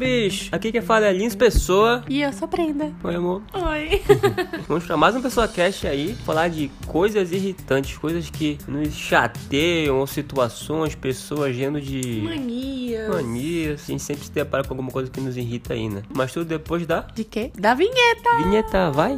bicho! Aqui quem fala é Lins Pessoa. E eu sou Brenda. Oi, amor. Oi. Vamos pra mais uma Pessoa Cast aí, falar de coisas irritantes, coisas que nos chateiam, ou situações, pessoas gendo de Manias. manias. A gente sempre se depara com alguma coisa que nos irrita aí, né? Mas tudo depois da De quê? Da vinheta. vinheta, vai!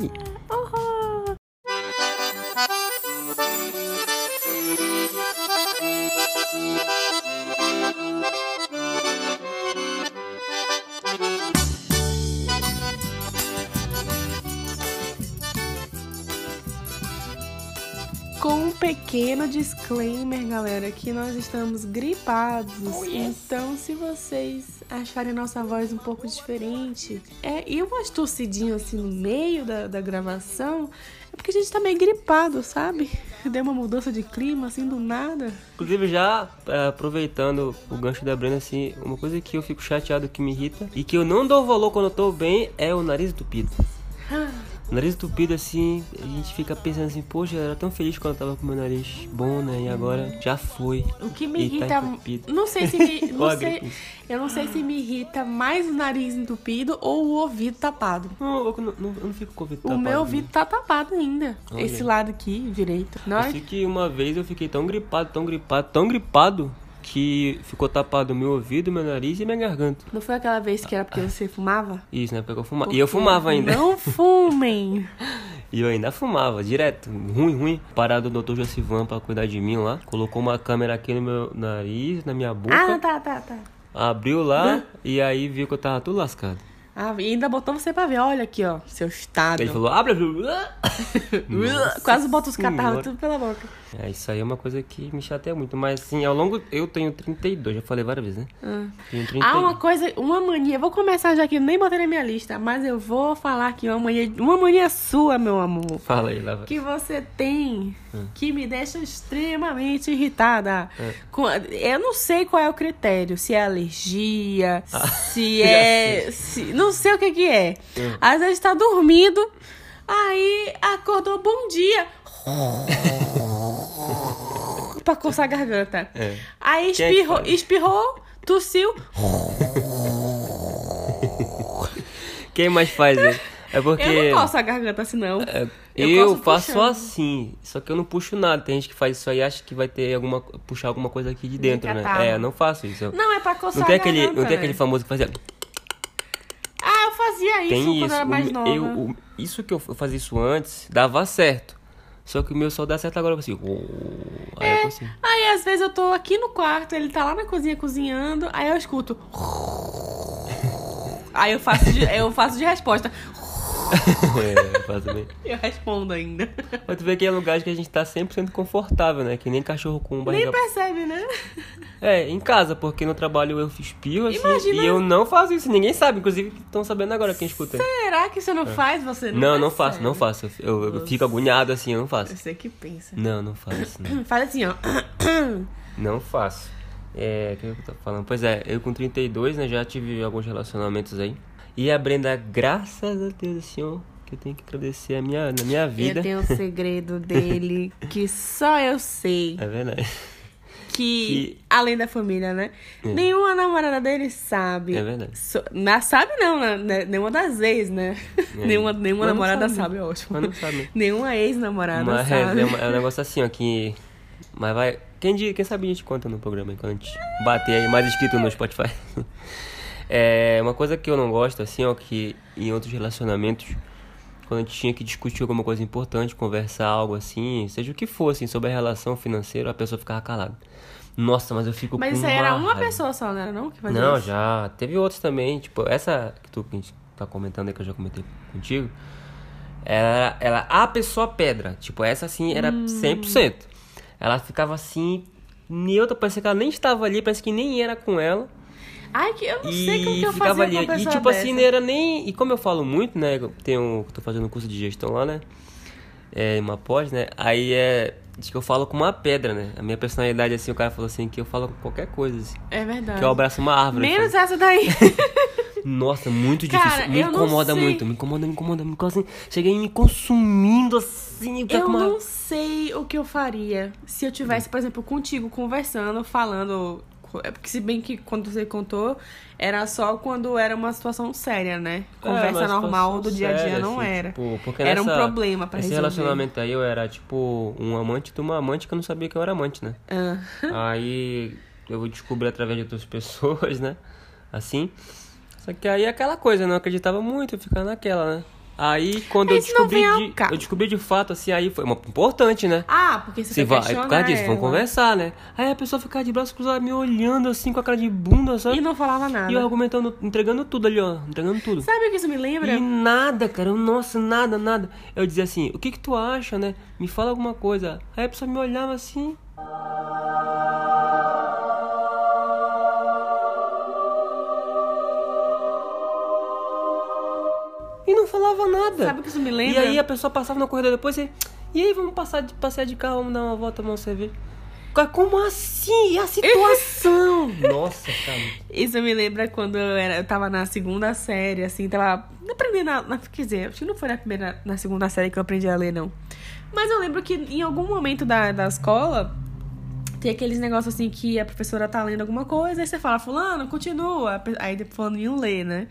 Pequeno disclaimer, galera, que nós estamos gripados. Então, se vocês acharem nossa voz um pouco diferente, é, e umas tossidinhas assim no meio da, da gravação, é porque a gente tá meio gripado, sabe? Deu uma mudança de clima assim do nada. Inclusive, já é, aproveitando o gancho da Brenda, assim, uma coisa que eu fico chateado, que me irrita, e que eu não dou valor quando eu tô bem, é o nariz entupido. O nariz entupido, assim, a gente fica pensando assim, poxa, eu era tão feliz quando eu tava com meu nariz bom, né? E agora já foi. O que me tá irrita. entupido. não sei se me. Não sei, eu não sei se me irrita mais o nariz entupido ou o ouvido tapado. Não, eu não, não, eu não fico com o ouvido O tapado, meu não. ouvido tá tapado ainda. Olha. Esse lado aqui, direito. Eu Nós, sei que uma vez eu fiquei tão gripado, tão gripado, tão gripado, que ficou tapado meu ouvido, meu nariz e minha garganta. não foi aquela vez que era porque você fumava? Isso, né? Porque eu fumava. E eu fumava ainda. Não fumem! E eu ainda fumava, direto. Ruim, ruim. Parado do Dr. Josivan pra cuidar de mim lá. Colocou uma câmera aqui no meu nariz, na minha boca. Ah, tá, tá, tá. Abriu lá e aí viu que eu tava tudo lascado. Ah, e ainda botou você pra ver. Olha aqui, ó. Seu estado. Ele falou, abre. Quase bota os catarros tudo pela boca. É, isso aí é uma coisa que me chateia muito. Mas assim, ao longo. Eu tenho 32, já falei várias vezes, né? Ah. Tenho 32. Ah, uma coisa, uma mania. Vou começar já aqui, nem botei na minha lista, mas eu vou falar aqui uma mania, uma mania sua, meu amor. Fala aí, lá vai. Que você tem Hum. que me deixa extremamente irritada. Com- eu não sei qual é o critério, se é alergia, Ah, se é. se- não sei o que, que é. Hum. Às vezes tá dormindo, aí acordou bom dia. pra coçar a garganta. É. Aí é espirrou, faz? espirrou, tossiu. Quem mais faz isso? É porque. Eu não coço a garganta assim, não. É, Eu eu faço puxando. assim, só que eu não puxo nada. Tem gente que faz isso aí e acha que vai ter alguma. puxar alguma coisa aqui de dentro, né? É, não faço isso. Não, é pra coçar Não tem a aquele, garganta, não tem né? aquele famoso que fazia. Ah, eu fazia isso Tem quando isso. eu era mais nova. eu, o- isso que eu fazia isso antes, dava certo. Só que o meu só dá certo agora, assim. Aí É. consigo. Aí às vezes eu tô aqui no quarto, ele tá lá na cozinha cozinhando, aí eu escuto. Aí eu faço de, eu faço de resposta. é, eu faço bem. Eu respondo ainda. Mas tu vê que é lugar que a gente tá sempre sendo confortável, né? Que nem cachorro com Nem barriga. percebe, né? É, em casa, porque no trabalho eu espirro assim. Imagina- E eu não faço isso, ninguém sabe. Inclusive, estão sabendo agora quem escuta. Será que você não faz? Você não É. Não, não faço, não faço. Eu, eu- eu fico agoniado assim, eu não faço. Você que pensa. Não, não faço. Não, Faz assim, ó. não faço. É, o que eu tô falando? Pois é, eu com 32, né, já tive alguns relacionamentos aí. E a Brenda, graças a Deus, assim, ó, que eu tenho que agradecer a minha, na minha vida. Eu tenho um segredo dele que só eu sei. É verdade. Que, Que- além da família, né? É. Nenhuma namorada dele sabe. É verdade. So- na, sabe não, né? Nenhuma das ex, né? É. nenhuma nenhuma Mas namorada sabe. sabe, é ótimo. Mas não sabe. Nenhuma ex-namorada Mas sabe. é, é, é um negócio assim, ó, que. Mas vai. Quem, quem sabe a gente conta no programa aí, quando a gente bater aí mais inscrito no Spotify. É uma coisa que eu não gosto, assim, ó, que em outros relacionamentos, quando a gente tinha que discutir alguma coisa importante, conversar algo assim, seja o que for, assim, sobre a relação financeira, a pessoa ficava calada. Nossa, mas eu fico Mas com isso aí era uma raiva. pessoa só, não era não? Que fazia Não, isso? já. Teve outros também. Tipo, essa que tu que a gente tá comentando aí, que eu já comentei contigo. Ela, ela a pessoa pedra. Tipo, essa assim era Hum. 100%. Ela ficava assim, neutra, parecia que ela nem estava ali, parece que nem era com ela. Ai, que eu não e sei como que eu ficava ali. E tipo assim, dessa. não era nem. E como eu falo muito, né? Tenho. tô fazendo um curso de gestão lá, né? É, uma pós, né? Aí é. Diz que eu falo com uma pedra, né? A minha personalidade, assim, o cara falou assim, que eu falo com qualquer coisa, assim. É verdade. Que eu abraço uma árvore. assim. Menos essa daí. Nossa, muito Cara, difícil. Me eu não incomoda muito, me incomoda, me incomoda, me incomoda. Assim, cheguei me consumindo assim. tá Eu uma- não sei o que eu faria se eu tivesse, por exemplo, contigo conversando, falando É porque se bem que quando você contou, era só quando era uma situação séria, né? Conversa É, normal do dia a dia séria, não assim, era. tipo, porque Era um nessa- problema pra Esse resolver. relacionamento aí eu era tipo um amante de uma amante que eu não sabia que eu era amante, né? Ah. Aí eu descobri através de outras pessoas, né? Assim. Só que aí é aquela coisa, eu não acreditava muito, eu ficava naquela, né? Aí quando eu descobri ao de, eu descobri de fato, assim, aí foi uma, importante, né? Ah, porque você quer vai, é por causa disso, vamos ela. conversar, né? Aí a pessoa ficava de braço cruzado me olhando assim com a cara de bunda, sabe? E não falava nada. E eu argumentando, entregando tudo ali, ó, entregando tudo. Sabe o que isso me lembra? E nada, cara, eu, nossa, nada, nada. Eu dizia assim, o que que tu acha, né? Me fala alguma coisa. Aí a pessoa me olhava assim. E não falava nada. Sabe o que isso me E lembra? aí a pessoa passava no corredor depois e. E aí, vamos passar de, passear de carro, vamos dar uma volta, vamos cerveja. Cara, Como assim? E a situação? Nossa, cara. Isso me lembra quando eu, era, eu tava na segunda série, assim, tava aprendendo a. na- Quer dizer, acho que não foi na primeira, na segunda série que eu aprendi a ler, não. Mas eu lembro que em algum momento da, da escola tem aqueles negócios assim que a professora tá lendo alguma coisa, aí você fala, fulano, continua. Aí depois fulano não lê, né?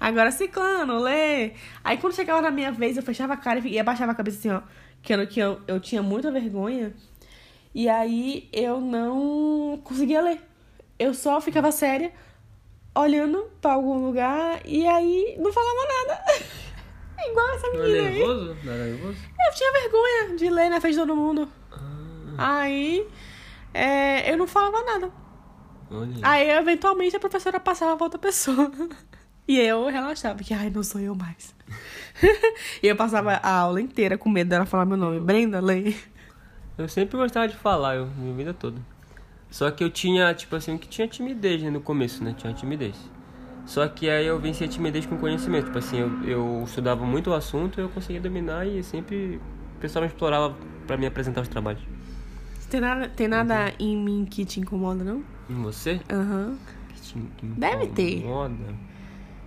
Agora ciclano, lê. Aí quando chegava na minha vez, eu fechava a cara e abaixava a cabeça assim, ó. Que eu, que eu, eu tinha muita vergonha. E aí eu não conseguia ler. Eu só ficava séria, olhando pra algum lugar e aí não falava nada. Igual essa Não é menina aí. nervoso? Não era nervoso? Eu tinha vergonha de ler na frente de todo mundo. Ah, Aí é, eu não falava nada. olha. Aí eventualmente a professora passava pra outra pessoa. E eu relaxava, que ai, não sou eu mais. e eu passava a aula inteira com medo dela falar meu nome. Brenda, lê. Eu sempre gostava de falar, eu, minha vida toda. Só que eu tinha, tipo assim, que tinha timidez né, no começo, né? Tinha timidez. Só que aí eu venci a timidez com conhecimento. Tipo assim, eu, eu estudava muito o assunto, eu conseguia dominar e sempre o pessoal me explorava pra me apresentar os trabalhos. Tem nada, tem nada em mim que te incomoda, não? Em você? Aham. Que te, que me Deve ter. incomoda?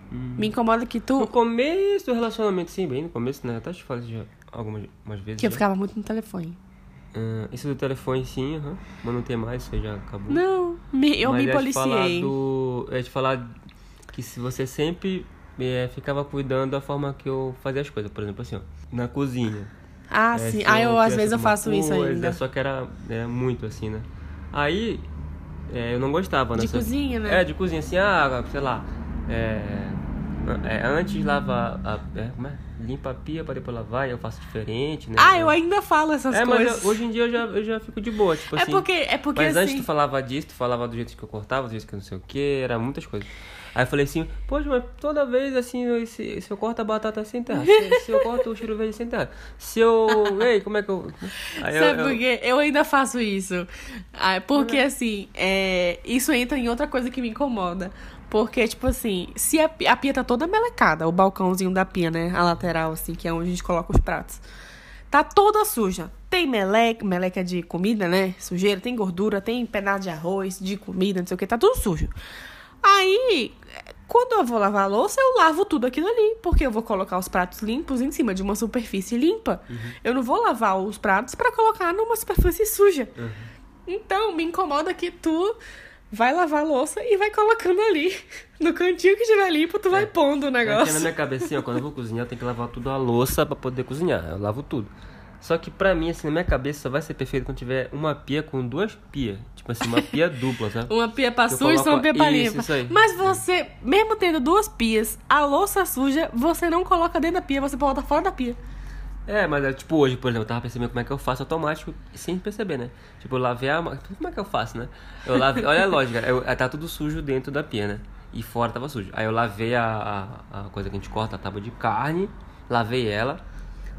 Me incomoda que tu. No começo do relacionamento, sim, bem no começo, né? Até te falei já algumas umas vezes. Que eu já. ficava muito no telefone. Ah, isso do telefone, sim, aham. mas não tem mais, isso já acabou. Não, me- eu Mas me policiei. do- é de falar que se você sempre é, ficava cuidando da forma que eu fazia as coisas. Por exemplo, assim, ó, na cozinha. Ah, É, sim. Ah, eu às vezes eu faço isso coisa, ainda. Só que era é, muito assim, né? Aí é, eu não gostava, né? De Só- cozinha, né? É, de cozinha, assim, ah, sei lá. É, é, antes lava a. É, como é? Limpa a pia pra depois lavar, e eu faço diferente, né? Ah, eu ainda falo essas É, mas coisas. eu- hoje em dia eu já, eu já fico de boa, tipo É assim. porque, é porque Mas antes assim. tu falava disso, tu falava do jeito que eu cortava, do jeito que eu não sei o que, era muitas coisas. Aí eu falei assim, poxa, mas toda vez assim, se, se eu corto a batata sem terra, se, se eu corto o cheiro verde sem terra, se eu. Ei, como é que eu. Aí eu- Sabe eu- por quê? Eu ainda faço isso. Ah, porque, assim, é, isso entra em outra coisa que me incomoda. Porque, tipo assim, se a, a pia tá toda melecada, o balcãozinho da pia, né? A lateral, assim, que é onde a gente coloca os pratos. Tá toda suja. Tem meleca, meleca de comida, né? Sujeira, tem gordura, tem pedaço de arroz, de comida, não sei o que, tá tudo sujo. Aí, quando eu vou lavar a louça, eu lavo tudo aquilo ali. Porque eu vou colocar os pratos limpos em cima de uma superfície limpa. Eu não vou lavar os pratos pra colocar numa superfície suja. Então, me incomoda que tu vai lavar a louça e vai colocando ali. No cantinho que estiver limpo, tu vai pondo o É que na negócio. minha cabecinha, ó, quando eu vou cozinhar, eu tenho que lavar tudo a louça pra poder cozinhar. Eu lavo tudo. Só que pra mim, assim, na minha cabeça só vai ser perfeito quando tiver uma pia com duas pias. Tipo assim, uma pia dupla, sabe? Uma pia pra suja e uma pia pra limpa. isso aí. Mas você, mesmo tendo duas pias, a louça suja, você não coloca dentro da pia, você bota fora da pia. É, mas é, tipo hoje, por exemplo, eu tava percebendo como é que eu faço automático sem perceber, né? Tipo, eu lavei a. ma- Como é que eu faço, né? Eu lavei. Olha a lógica, eu, tá tudo sujo dentro da pia, né? E fora tava sujo. Aí eu lavei a, a, a coisa que a gente corta, a tábua de carne, lavei ela,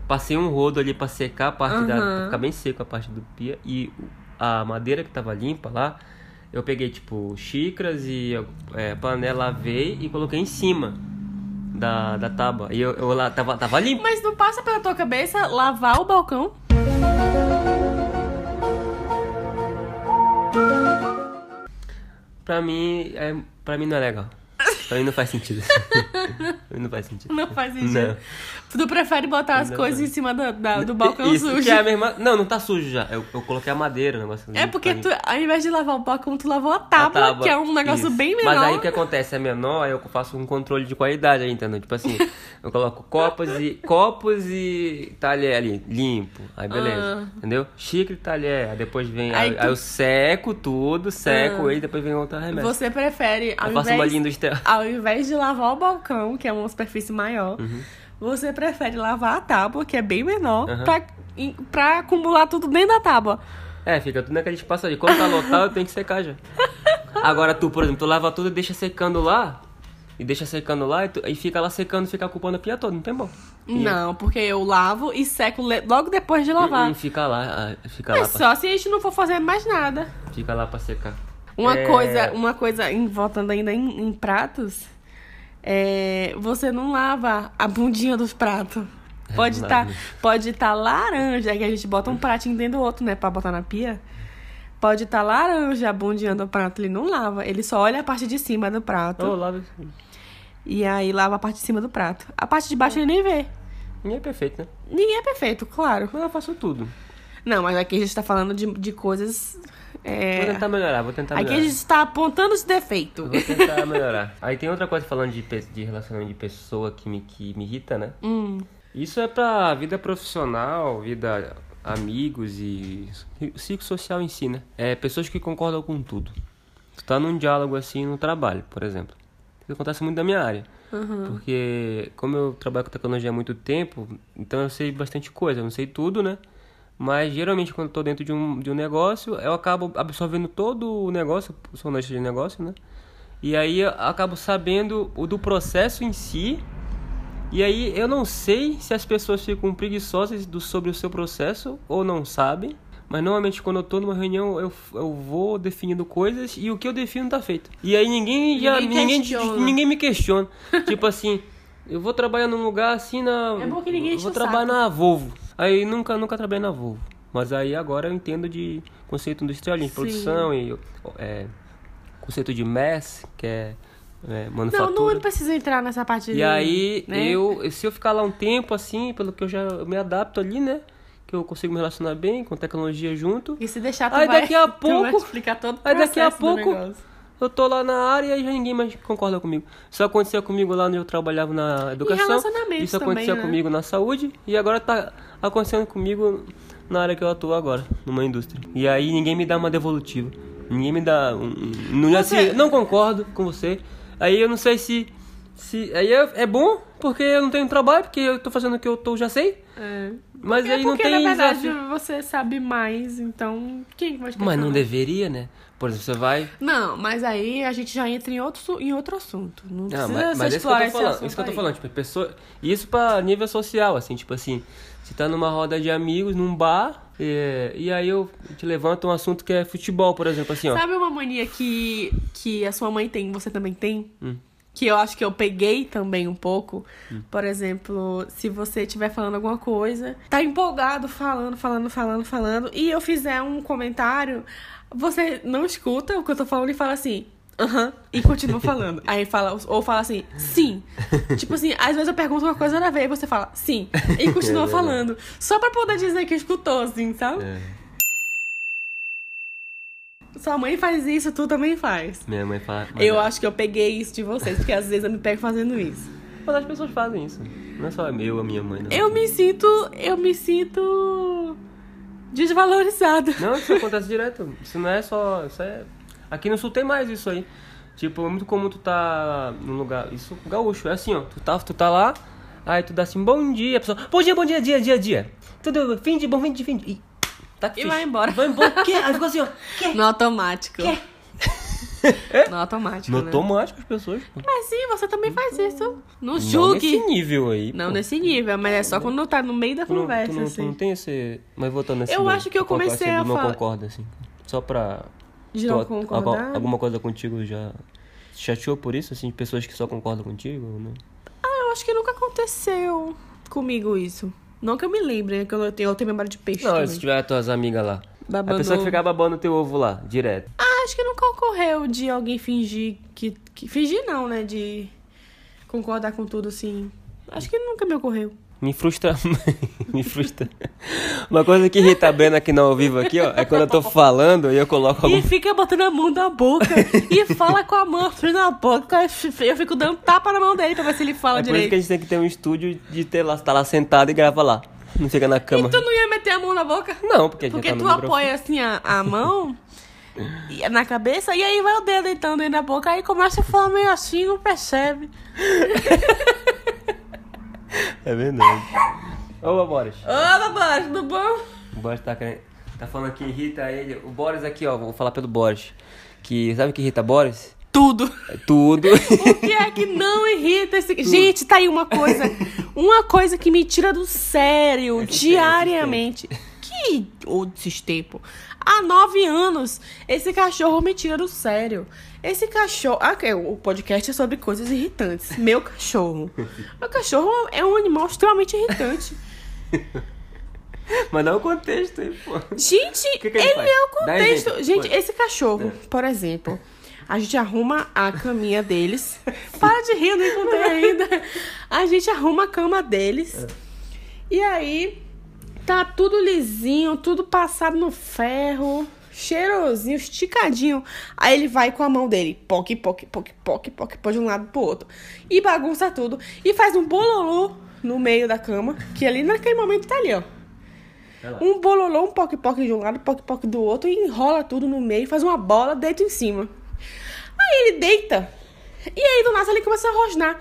passei um rodo ali pra secar a parte da. Aham. pra ficar bem seco a parte do pia. E a madeira que tava limpa lá, eu peguei, tipo, xícaras e é, panela, lavei e coloquei em cima. Da, da tábua. E eu, eu lá tava, tava limpo. Mas não passa pela tua cabeça lavar o balcão? Pra mim, é, pra mim não é legal. Pra mim não faz sentido. Não faz sentido. Não faz sentido. Não. Tu prefere botar as Não coisas faz. em cima da, da- do balcão Isso, sujo. que é a mesma... Não, não tá sujo já. Eu, eu coloquei a madeira, o negócio. É porque pra tu, ao invés de lavar o balcão, tu lavou a A tábua, que é um negócio isso. bem menor. Mas aí o que acontece? É menor, aí eu faço um controle de qualidade aí, entendeu? Tipo assim, eu coloco copos e copos e talher ali, limpo. Aí beleza. Ah. Entendeu? Xícara e talher. Aí depois vem. Aí Aí, tu- aí eu seco tudo, seco Ah. ele, depois vem outro remédio. Você prefere, ao eu faço uma linha industrial. ao invés de lavar o balcão, que é uma superfície maior, Uhum. você prefere lavar a tábua, que é bem menor, Aham. pra, pra acumular tudo dentro da tábua. É, fica tudo naquele espaço ali. Quando tá lotado, tem que secar já. Agora tu, por exemplo, tu lava tudo e deixa secando lá. E deixa secando lá e, tu- e fica lá secando, fica ocupando a pia toda, não tem bom. E- Não, porque eu lavo e seco logo depois de lavar. E fica lá, ah, fica É lá, pra, só se a gente não for fazer mais nada. fica lá pra secar. Uma É, coisa, uma coisa, em- voltando ainda em, em pratos, é, você não lava a bundinha dos pratos. Pode não estar lavo. pode tá laranja, que a gente bota um pratinho dentro do outro, né, pra botar na pia. Pode estar laranja a bundinha do prato, ele não lava, ele só olha a parte de cima do prato Ô, lava e aí lava a parte de cima do prato. A parte de baixo ele nem vê. Ninguém é perfeito, né? Ninguém é perfeito, claro. Mas eu faço tudo. Não, mas aqui a gente tá falando de, de coisas. É, Vou tentar melhorar, vou tentar aqui melhorar. a gente tá apontando os defeitos. Vou tentar melhorar. Aí tem outra coisa falando de, de relacionamento de pessoa que me, que me irrita, né? Hum. Isso é pra vida profissional, vida amigos e ciclo social em si, né? É pessoas que concordam com tudo. Tu tá num diálogo assim no trabalho, por exemplo. Isso acontece muito na minha área. Porque como eu trabalho com tecnologia há muito tempo, então eu sei bastante coisa, eu não sei tudo, né? Mas geralmente quando eu tô dentro de um, de um negócio, eu acabo absorvendo todo o negócio, sou analista de negócio, né? E aí eu acabo sabendo o do processo em si. E aí eu não sei se as pessoas ficam preguiçosas do, sobre o seu processo ou não sabem. Mas normalmente quando eu tô numa reunião eu, eu vou definindo coisas e o que eu defino tá feito. E aí ninguém já Ninguém ninguém, ninguém me questiona. tipo assim, eu vou trabalhar num lugar assim na É bom que ninguém vou trabalhar saco. na Volvo. Aí nunca nunca trabalhei na Volvo. Mas aí agora eu entendo de conceito industrial, de Sim. produção e é, conceito de MES, que é, é Não, manufatura. não precisa entrar nessa parte E de, aí, né? eu, se eu ficar lá um tempo assim, pelo que eu já eu me adapto ali, né? Que eu consigo me relacionar bem com tecnologia junto. E se deixar, tu Aí vai, daqui a pouco- explicar todo o aí daqui a pouco-. Eu tô lá na área e já ninguém mais concorda comigo. Isso aconteceu comigo lá onde eu trabalhava na educação. relacionamentos Isso aconteceu também, né? comigo na saúde. E agora tá acontecendo comigo na área que eu atuo agora, numa indústria. E aí ninguém me dá uma devolutiva. Ninguém me dá um. Não, Você- assim, não concordo com você. Aí eu não sei se. se aí é, é bom, porque eu não tenho trabalho, porque eu tô fazendo o que eu tô, já sei. É. Mas É aí não porque, tem. na verdade, você sabe mais, então quem vai Mas não deveria, né? Por exemplo, você vai. Não, mas aí a gente já entra em outro, em outro assunto. Não, Não, precisa mas, mas isso que eu explorar tô falando, isso que eu tô falando, tipo, pessoa, isso pra nível social, assim, tipo assim, você tá numa roda de amigos, num bar, é, e aí eu te levanto um assunto que é futebol, por exemplo, assim, ó. Sabe uma mania que, que a sua mãe tem e você também tem? Hum. Que eu acho que eu peguei também um pouco. Por exemplo, se você estiver falando alguma coisa, tá empolgado falando, falando, falando, falando, e eu fizer um comentário, você não escuta o que eu tô falando e fala assim. Aham, e continua falando. Aí fala, ou fala assim, sim. tipo assim, às vezes eu pergunto uma coisa na vez e você fala, sim, e continua É falando. Só pra poder dizer que escutou, assim, sabe? É, Sua mãe faz isso, tu também faz. minha mãe fala. mas Eu é- acho que eu peguei isso de vocês, porque às vezes eu me pego fazendo isso. Mas as pessoas fazem isso. Não é só eu, a minha mãe, não. Eu me sinto. Eu me sinto. Desvalorizada. Não, isso acontece direto. Isso não é só. Isso é... Aqui no sul tem mais isso aí. Tipo, é muito comum tu tá num lugar. Isso gaúcho, é assim, ó. Tu tá, tu tá lá, aí tu dá assim, bom dia, a pessoa. Bom dia, bom dia, dia, dia, dia. Tudo, fim de bom, fim de fim de. Ih, tá E vai embora. Vai embora. Quê? Aí ficou assim, ó. Quê? No automático. No automático. No né? automático as pessoas. Mas sim, você também faz isso. Não Não julgue. nesse nível aí. Não pô. nesse nível, mas é só quando tá no meio da Tu não, conversa, tu não, tu assim. não tem esse. Mas voltando nesse. Eu do- acho que eu concordo, comecei assim, a não falar- concorda, assim. Só pra. De não tu- concordar. alguma coisa contigo já. Chateou por isso, assim, de pessoas que só concordam contigo? Não? Ah, eu acho que nunca aconteceu comigo isso. Não que eu me lembre, né? Que eu tenho, eu tenho memória de peixe. Não, também. se tiver as tuas amigas lá. Babando A pessoa que ficar babando teu ovo lá, direto. Ah, acho que nunca ocorreu de alguém fingir que, que. Fingir não, né? De. concordar com tudo, assim. Acho que nunca me ocorreu. Me frustra. me frustra. Uma coisa que irrita a Brena aqui no ao vivo aqui, ó, é quando eu tô falando e eu coloco algum. E fica botando a mão na boca e fala com a mão na boca. Eu fico dando tapa na mão dele pra ver se ele fala É por isso direito. que a gente tem que ter um estúdio de ter lá, tá lá sentado e grava lá. Não fica na cama. E tu não ia meter a mão na boca? Não, porque a gente Porque tá tu apoia assim a, a mão na cabeça e aí vai o dedo entrando dentro da boca. Aí começa a falar meio assim, não percebe. É verdade. Ô, Boris. Ô, Boris, tudo bom? O Boris tá, tá falando que irrita ele. O Boris aqui, ó, vou falar pelo Boris. Que sabe o que irrita Boris? Tudo. É tudo. O que é que não irrita esse. Gente, tá aí uma coisa. Uma coisa que me tira do sério Esses diariamente. Que. Ô, desses tempos. Há nove anos, esse cachorro me tira do sério. Esse cachorro. Ah, o podcast é sobre coisas irritantes. Meu cachorro. Meu cachorro é um animal extremamente irritante. Mas dá o contexto aí, pô. Gente, que que ele ele é o contexto. exemplo, Gente, esse cachorro, por exemplo, a gente arruma a caminha deles. Para de rir, eu não contei ainda. A gente arruma a cama deles. E aí, tá tudo lisinho, tudo passado no ferro. Cheirosinho, esticadinho. Aí ele vai com a mão dele, poque, poque, poque, poque, poque, põe de um lado pro outro. E bagunça tudo. E faz um bololô no meio da cama, que ali naquele momento tá ali, ó. Lá. Um bololô, um poque-poque de um lado, poque-poque do outro, e enrola tudo no meio, faz uma bola, deita em cima. Aí ele deita, e aí do nada ele começa a rosnar.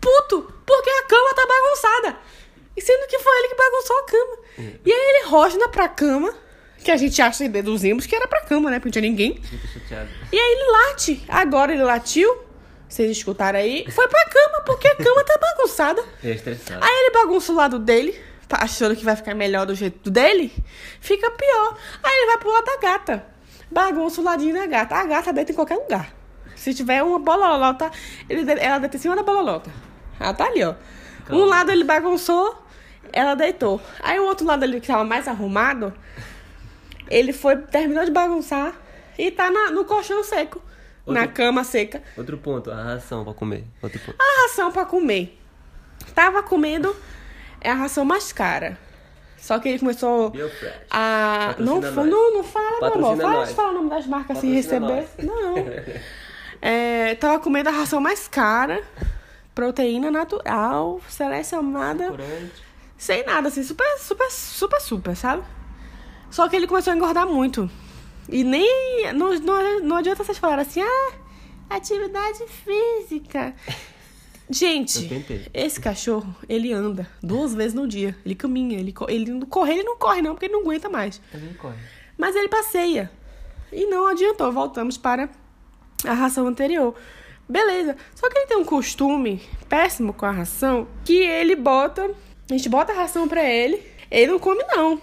Puto, porque a cama tá bagunçada. E sendo que foi ele que bagunçou a cama. E aí ele rosna pra cama, que a gente acha e deduzimos que era pra cama, né? Porque não tinha ninguém. E aí ele late. Agora ele latiu, vocês escutaram aí, foi pra cama, porque a cama tá bagunçada. É estressado. Aí ele bagunça o lado dele, tá achando que vai ficar melhor do jeito dele, fica pior. Aí ele vai pro lado da gata, bagunça o ladinho da gata. A gata deita em qualquer lugar. Se tiver uma bololota, ele, ela deita em cima da bololota. Ela tá ali, ó. Um lado ele bagunçou, ela deitou. Aí o outro lado ali que tava mais arrumado, ele foi, terminou de bagunçar e tá na- no colchão seco. Na Outro- cama seca. Outro ponto, a ração pra comer. Outro ponto. A ração pra comer. Tava comendo é a ração mais cara. Só que ele começou a. Não, Patrocina nós. não, não fala, meu amor. Fala, nós. fala o nome das marcas sem receber. Não. É, tava comendo a ração mais cara. Proteína natural, selecionada. Corante. Sem nada, assim, super, super, super, super, sabe? Só que ele começou a engordar muito. E nem. Não, não, não adianta vocês falarem assim, ah, atividade física. Gente, esse cachorro, ele anda duas vezes no dia. Ele caminha, ele, ele não corre, ele não corre, não, porque ele não aguenta mais. Também corre. Mas ele passeia. E não adiantou, voltamos para a ração anterior. Beleza. Só que ele tem um costume péssimo com a ração que ele bota. A gente bota a ração pra ele, ele não come, não.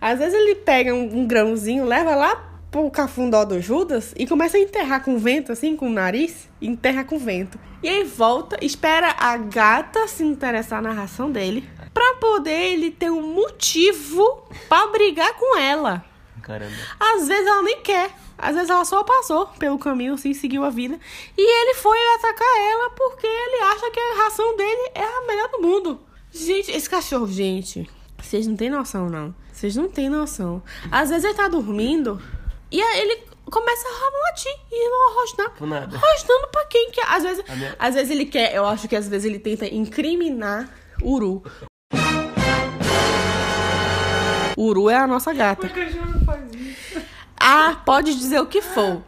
Às vezes ele pega um, um grãozinho, leva lá pro cafundó do Judas e começa a enterrar com vento, assim, com o nariz, enterra com vento. E aí volta, espera a gata se interessar na ração dele, pra poder ele ter um motivo pra brigar com ela. Caramba. Às vezes ela nem quer. Às vezes ela só passou pelo caminho, assim, seguiu a vida. E ele foi atacar ela porque ele acha que a ração dele é a melhor do mundo. Gente, esse cachorro, gente, vocês não têm noção, não. Vocês não têm noção. Às vezes ele tá dormindo e aí ele começa a latir e não rosnar. Por nada. Rosnando pra quem quer. Às vezes, minha- às vezes ele quer, eu acho que às vezes ele tenta incriminar Uru. Uru é a nossa gata. Ah, pode dizer o que for.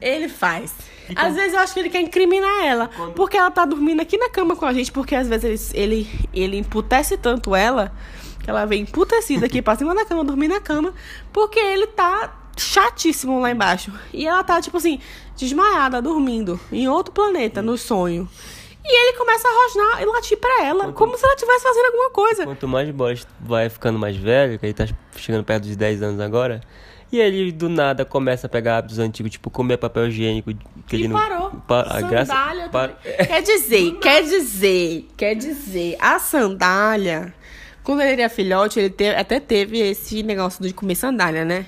Ele faz. Às vezes eu acho que ele quer incriminar ela. Porque ela tá dormindo aqui na cama com a gente. Porque às vezes ele, ele, ele emputece tanto ela. Que ela vem emputecida aqui pra cima da cama, dormir na cama. Porque ele tá chatíssimo lá embaixo. E ela tá, tipo assim, desmaiada, dormindo. Em outro planeta, no sonho. E ele começa a rosnar e latir pra ela. Como se ela estivesse fazendo alguma coisa. Quanto mais Boris vai ficando mais velho, que ele tá chegando perto dos 10 anos agora, e ele do nada começa a pegar hábitos antigos, tipo comer papel higiênico. Que E ele não, parou. Pa- a graça-. Quer dizer, quer dizer, quer dizer, a sandália, quando ele era filhote, ele te- até teve esse negócio de comer sandália, né?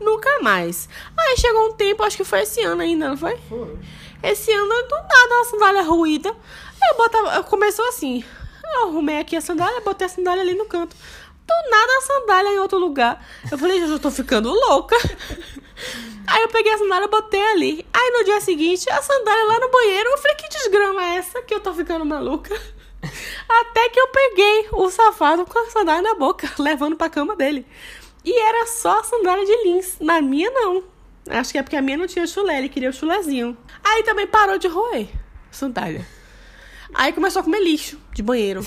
Nunca mais. Aí chegou um tempo, acho que foi esse ano ainda, não foi? Foi. Esse ano, do nada, uma sandália ruída. Eu botava, começou assim. Eu arrumei aqui a sandália, botei a sandália ali no canto. Do nada a sandália em outro lugar. Eu falei, eu já tô ficando louca. Aí eu peguei a sandália e botei ali. Aí no dia seguinte, a sandália lá no banheiro. Eu falei, que desgrama é essa que eu tô ficando maluca? Até que eu peguei o safado com a sandália na boca, levando pra cama dele. E era só a sandália de lins. Na minha, não. Acho que é porque a minha não tinha chulé, ele queria o chulezinho. Aí também parou de roer sandália. Aí começou a comer lixo de banheiro.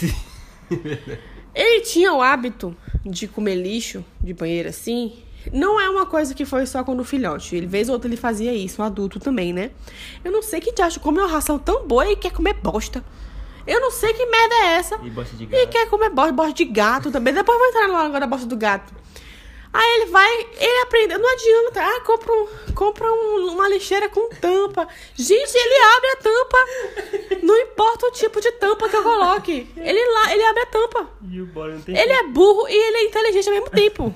Ele tinha o hábito de comer lixo de banheiro assim. Não é uma coisa que foi só quando filhote. Ele, vez ou outra, ele fazia isso, um adulto também, né? Eu não sei que te acha come uma ração tão boa e quer comer bosta. Eu não sei que merda é essa. E bosta de gato. E quer comer bosta, bosta de gato também. Depois eu vou entrar no agora da bosta do gato. Aí ele vai, ele aprende, não adianta. Ah, compra, um, compra um, uma lixeira com tampa. Gente, ele abre a tampa. Não importa o tipo de tampa que eu coloque. Ele lá, ele abre a tampa. Ele é burro e ele é inteligente ao mesmo tempo.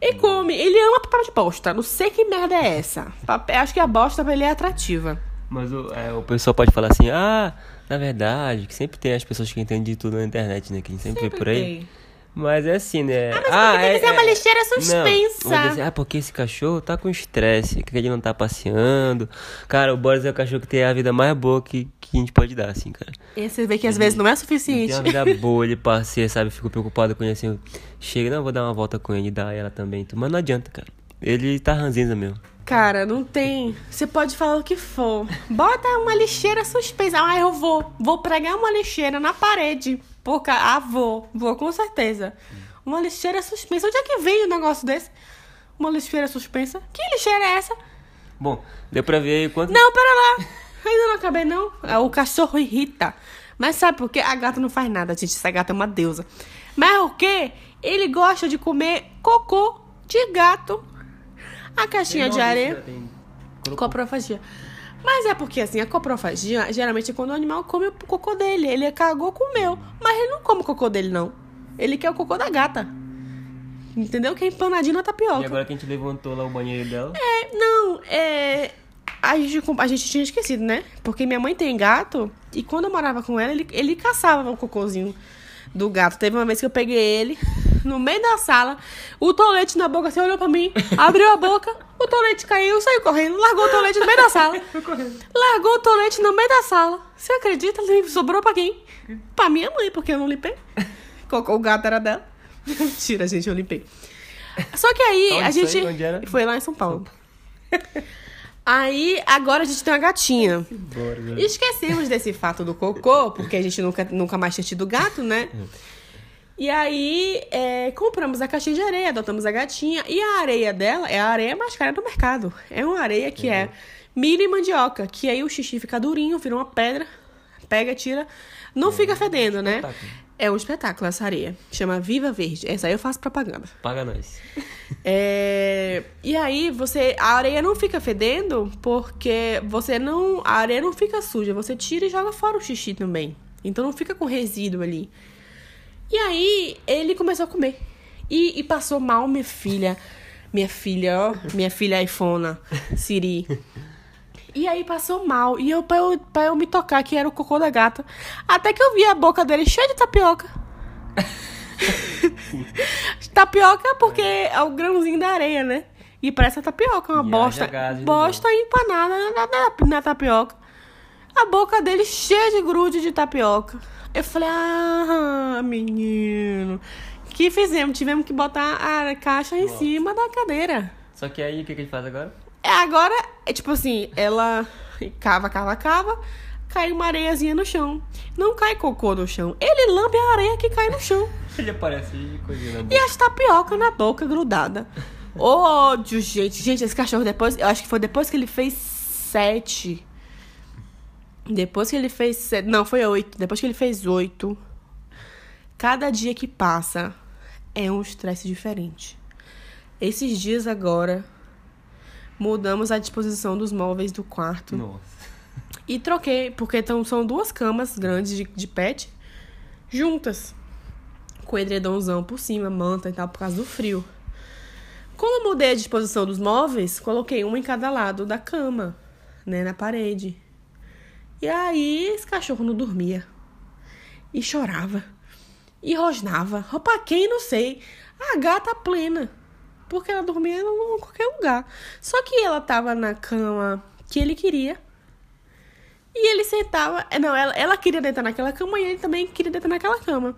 E come. Ele ama papel de bosta. Não sei que merda é essa. Acho que a bosta pra ele é atrativa. Mas o, é, o pessoal pode falar assim, ah, na verdade, que sempre tem as pessoas que entendem de tudo na internet, né? Que a gente sempre, sempre vê por aí. Tem. Mas é assim, né? Ah, mas ah, é, é uma lixeira suspensa. Não, dizer, ah, porque esse cachorro tá com estresse, que ele não tá passeando. Cara, o Boris é o cachorro que tem a vida mais boa que, que a gente pode dar, assim, cara. E você vê que às ele, vezes não é suficiente. Tem uma vida boa, ele passeia, sabe? Fico preocupado com ele assim. Chega, não, vou dar uma volta com ele, dar ela também. Mas não adianta, cara. Ele tá ranzinza mesmo. Cara, não tem. Você pode falar o que for. Bota uma lixeira suspensa. Ah, eu vou. Vou pregar uma lixeira na parede. Porque, ah, vou, vou, com certeza. Uma lixeira suspensa. Onde é que vem um negócio desse? Uma lixeira suspensa? Que lixeira é essa? Bom, deu pra ver aí quanto. Não, pera lá. Ainda não acabei, não. É, o cachorro irrita. Mas sabe por quê? A gata não faz nada, gente. Essa gata é uma deusa. Mas o quê? Ele gosta de comer cocô de gato. A caixinha de areia. Coprofagia. Mas é porque, assim, a coprofagia, geralmente é quando o animal come o cocô dele. Ele cagou, comeu. Mas ele não come o cocô dele, não. Ele quer o cocô da gata. Entendeu? Que é empanadinho na tapioca. E agora que a gente levantou lá o banheiro dela? É, não, é... A gente, a gente tinha esquecido, né? Porque minha mãe tem gato e quando eu morava com ela, ele, ele caçava o cocôzinho do gato. Teve uma vez que eu peguei ele no meio da sala, o tolete na boca, você olhou pra mim, abriu a boca, o tolete caiu, saiu correndo, largou o tolete no meio da sala. largou o tolete no meio da sala. Você acredita? Sobrou pra quem? Pra minha mãe, porque eu não limpei. O gato era dela. Mentira, gente, eu limpei. Só que aí Onde a gente. Foi? foi lá em São Paulo. Aí, agora a gente tem uma gatinha. Bora, Esquecemos desse fato do cocô, porque a gente nunca, nunca mais tinha tido gato, né? E aí, é, compramos a caixinha de areia, adotamos a gatinha. E a areia dela é a areia mais cara do mercado. É uma areia que é milho e mandioca. Que aí o xixi fica durinho, vira uma pedra. Pega, tira. Não é, fica fedendo, né? É um espetáculo essa areia. Chama Viva Verde. Essa aí eu faço propaganda. Paga nós. É... E aí você. A areia não fica fedendo porque você não. A areia não fica suja. Você tira e joga fora o xixi também. Então não fica com resíduo ali. E aí ele começou a comer. E, e passou mal, minha filha. Minha filha, ó. Minha filha iPhone, Siri. E aí passou mal. E eu pra, eu, pra eu me tocar, que era o cocô da gata. Até que eu vi a boca dele cheia de tapioca. tapioca porque é o grãozinho da areia, né? E parece a tapioca, uma e bosta. Bosta empanada na, na, na tapioca. A boca dele cheia de grude de tapioca. Eu falei, ah, menino. que fizemos? Tivemos que botar a caixa em Nossa. cima da cadeira. Só que aí, o que, que ele faz agora? É, agora, é tipo assim, ela cava, cava, cava, cai uma areiazinha no chão. Não cai cocô no chão. Ele lambe a areia que cai no chão. Ele aparece de coisinha na boca. E as tapioca na boca grudada. Ódio, gente. Gente, esse cachorro depois, eu acho que foi depois que ele fez sete. Depois que ele fez sete, não, foi oito. Depois que ele fez oito. Cada dia que passa é um estresse diferente. Esses dias agora, mudamos a disposição dos móveis do quarto. Nossa. E troquei, porque então, são duas camas grandes de, de pet juntas. Com edredomzão por cima, manta e tal, por causa do frio. Quando eu mudei a disposição dos móveis, coloquei um em cada lado da cama, né, na parede. E aí esse cachorro não dormia. E chorava. E rosnava. Roupa quem, não sei. A gata plena. Porque ela dormia em qualquer lugar. Só que ela tava na cama que ele queria. E ele sentava. Não, ela, ela queria deitar naquela cama e ele também queria deitar naquela cama.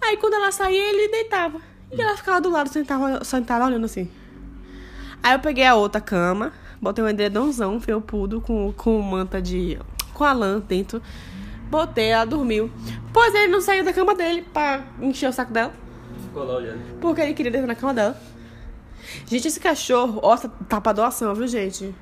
Aí quando ela saía, ele deitava. E ela ficava do lado, sentava, sentada olhando assim. Aí eu peguei a outra cama, botei um edredomzão felpudo com, com manta de. com a lã dentro. Botei, ela dormiu. Pois ele não saiu da cama dele pra encher o saco dela. Ficou lá olhando. Porque ele queria deitar na cama dela. Gente, esse cachorro, ó, tá, tá pra doação, viu, gente?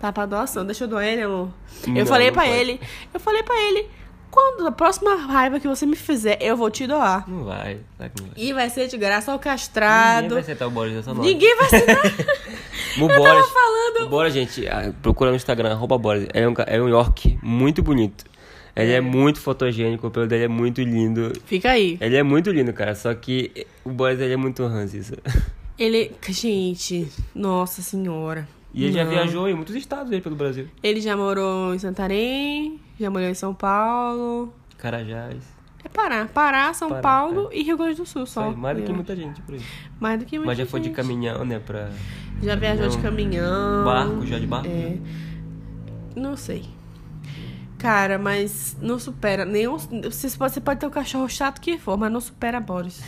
Tá pra doação. Deixa eu doar ele, amor. Eu Não, falei pode. ele, eu falei pra ele, quando a próxima raiva que você me fizer, eu vou te doar. Não vai, vai que não vai. E vai ser de graça ao Ninguém castrado. vai sentar o Boris nessa noite. Ninguém vai ser. O Eu Boris, tava falando. o Boris, gente, ah, procura no Instagram, arroba Boris. Ele é um, é um York muito bonito. Ele é muito fotogênico, o pelo dele é muito lindo. Fica aí. Ele é muito lindo, cara. Só que o Boris ele é muito ranzista. Ele. Gente, nossa senhora. E ele já Não. viajou em muitos estados aí pelo Brasil. Ele já morou em Santarém, já morou em São Paulo. Carajás. É Pará. Pará, São Pará, Paulo e Rio Grande do Sul só. mais do que É. muita gente por aí. Mais do que muita Mas já foi de caminhão, né? Pra Já viajou de caminhão. barco, já de barco. É. Não sei. Cara, mas não supera. Nenhum, você, pode, você pode ter o cachorro chato que for, mas não supera Boris.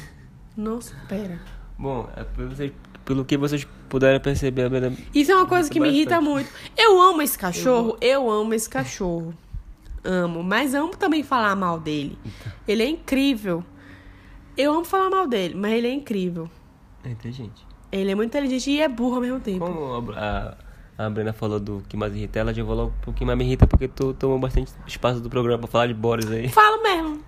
Não supera. Bom, é pelo, vocês- pelo que vocês puderam perceber, a Bela- Isso é uma coisa que me irrita bastante. muito. Eu amo esse cachorro, eu amo esse cachorro. Amo, mas amo também falar mal dele. Ele é incrível. Eu amo falar mal dele, mas ele é incrível. é inteligente. Ele é muito inteligente e é burro ao mesmo tempo. Como a, a, a Brena falou do que mais irrita ela, já vou logo pro que mais me irrita, porque tu tomou bastante espaço do programa pra falar de Boris aí. Falo mesmo.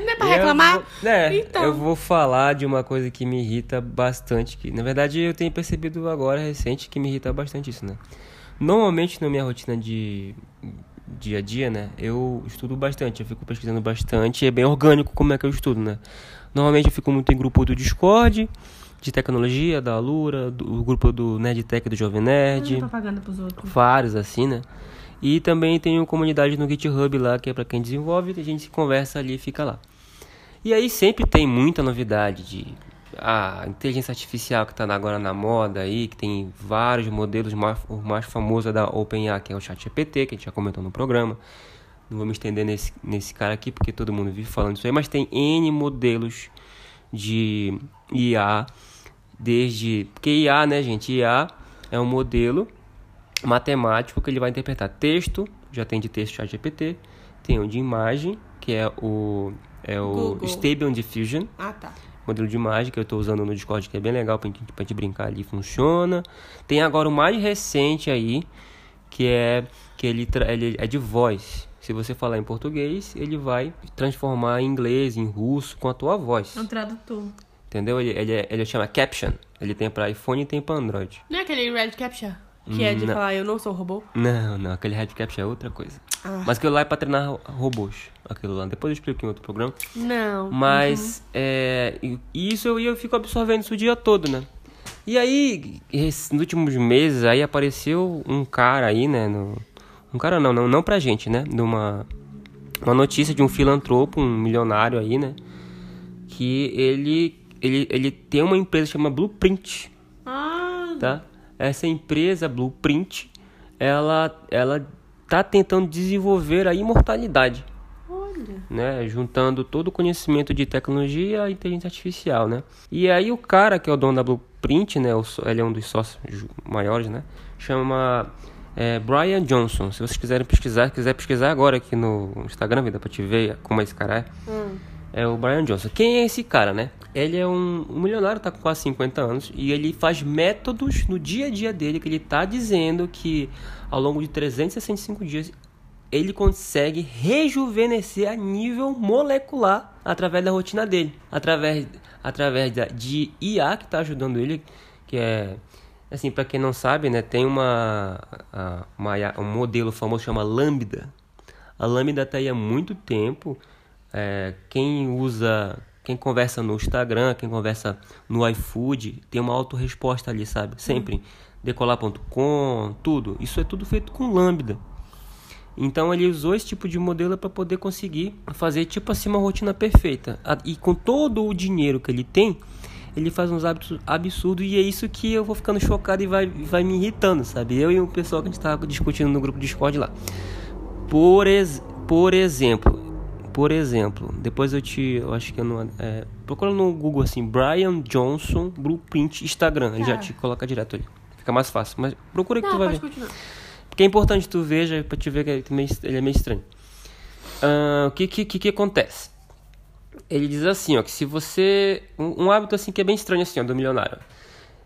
Não é pra Eu reclamar? vou- é, Então. eu vou falar de uma coisa que me irrita bastante, que na verdade eu tenho percebido agora recente que me irrita bastante isso, né? Normalmente na minha rotina de dia a dia, né, eu estudo bastante, eu fico pesquisando bastante, é bem orgânico como é que eu estudo, né? Normalmente eu fico muito em grupo do Discord, de tecnologia, da Alura, do grupo do Nerdtech do Jovem Nerd propaganda pros outros. vários assim, né? E também tenho comunidade no GitHub lá, que é pra quem desenvolve, a gente se conversa ali e fica lá. E aí sempre tem muita novidade de a inteligência artificial que tá agora na moda aí, que tem vários modelos, mais- o mais famoso é da OpenAI, que é o ChatGPT, que a gente já comentou no programa. Não vou me estender nesse, nesse cara aqui, porque todo mundo vive falando isso aí, mas tem N modelos de IA, desde... Porque IA, né, gente? IA é um modelo matemático que ele vai interpretar texto, já tem de texto ChatGPT, tem um de imagem, que é o, é o Google. Stable Diffusion, Ah, tá. modelo de imagem que eu estou usando no Discord, que é bem legal pra gente, pra gente brincar ali, funciona. Tem agora o mais recente aí, que é que ele, ele é de voz. Se você falar em português, ele vai transformar em inglês, em russo, com a tua voz. É um tradutor. Entendeu? Ele, ele, é- ele chama Caption. Ele tem para iPhone e tem para Android. Não é aquele Red Capture? Que é de Não. falar, eu não sou robô? Não, não, aquele Red Caption é outra coisa. Ah. Mas aquilo lá é pra treinar ro- robôs. Aquilo lá. Depois eu explico em outro programa. Não. Mas é, e- isso eu, eu fico absorvendo isso o dia todo, né? E aí, nos últimos meses, aí apareceu um cara aí, né? no- um cara não, não, não pra gente, né? Numa uma notícia de um filantropo, um milionário aí, né? Que ele, ele, ele tem uma empresa chamada Blueprint, Ah, tá? Essa empresa Blueprint, ela, ela tá tentando desenvolver a imortalidade olha. né, juntando todo o conhecimento de tecnologia e inteligência artificial, né? E aí o cara que é o dono da Blueprint, né, ele é um dos sócios maiores, né, chama é, Brian Johnson. Se vocês quiserem pesquisar, quiser pesquisar agora aqui no Instagram, vida para te ver como esse cara é. Hum. É o Brian Johnson. Quem é esse cara, né? Ele é um, um milionário, tá com quase 50 anos, e ele faz métodos no dia a dia dele que ele tá dizendo que ao longo de 365 dias ele consegue rejuvenescer a nível molecular através da rotina dele, através através da, de IA que tá ajudando ele, que é assim, para quem não sabe, né, tem uma, uma um modelo famoso que chama Lambda. A Lambda tá aí há muito tempo. É, quem usa quem conversa no Instagram, quem conversa no iFood, tem uma autorresposta ali, sabe? Sempre. Hum. Decolar.com, tudo. Isso é tudo feito com Lambda. Então ele usou esse tipo de modelo para poder conseguir fazer tipo assim uma rotina perfeita. E com todo o dinheiro que ele tem, ele faz uns hábitos absurdos e é isso que eu vou ficando chocado e vai, vai me irritando, sabe? Eu e o pessoal que a gente estava discutindo no grupo Discord lá. Por, ex, por exemplo, por exemplo, depois eu te. Eu acho que eu não. É, procura no Google assim, Brian Johnson Blueprint Instagram. Ele já tá. te coloca direto ali. Fica mais fácil. Mas procura que não, tu vai ver. Continuar. Porque é importante tu veja pra te ver que ele é meio estranho. Uh, o que, que, que, que acontece? Ele diz assim, ó, que se você. Um, um, hábito assim que é bem estranho assim, ó, do milionário.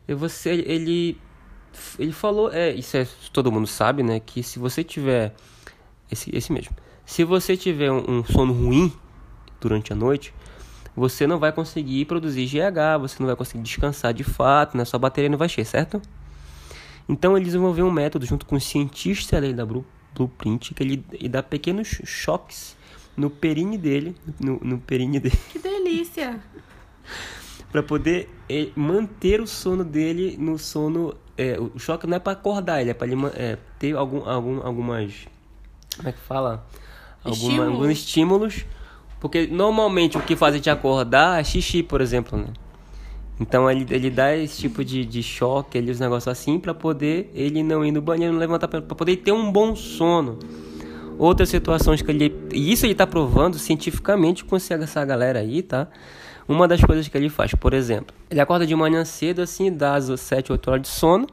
E você. Ele. Ele falou. É, isso é, todo mundo sabe, né? Que se você tiver esse, esse mesmo. Se você tiver um, sono ruim durante a noite, você não vai conseguir produzir GH, você não vai conseguir descansar de fato, né? Sua bateria não vai encher, certo? Então ele desenvolveu um método junto com um cientista ali da Blueprint que ele, ele dá pequenos choques no perine dele, no, no perine dele. Que delícia! para poder é, manter o sono dele no sono. É, o choque não é para acordar, ele é para ele é, ter algum, algum, algumas como é que fala? Alguma, alguns estímulos. Porque normalmente o que faz a gente acordar é xixi, por exemplo, né? Então ele, ele dá esse tipo de, de choque, ele, os negócios assim, para poder ele não ir no banheiro, não levantar, para poder ter um bom sono. Outras situações que ele. E isso ele tá provando cientificamente com essa galera aí, tá? Uma das coisas que ele faz, por exemplo, ele acorda de manhã cedo, assim, dá as 7, 8 horas de sono,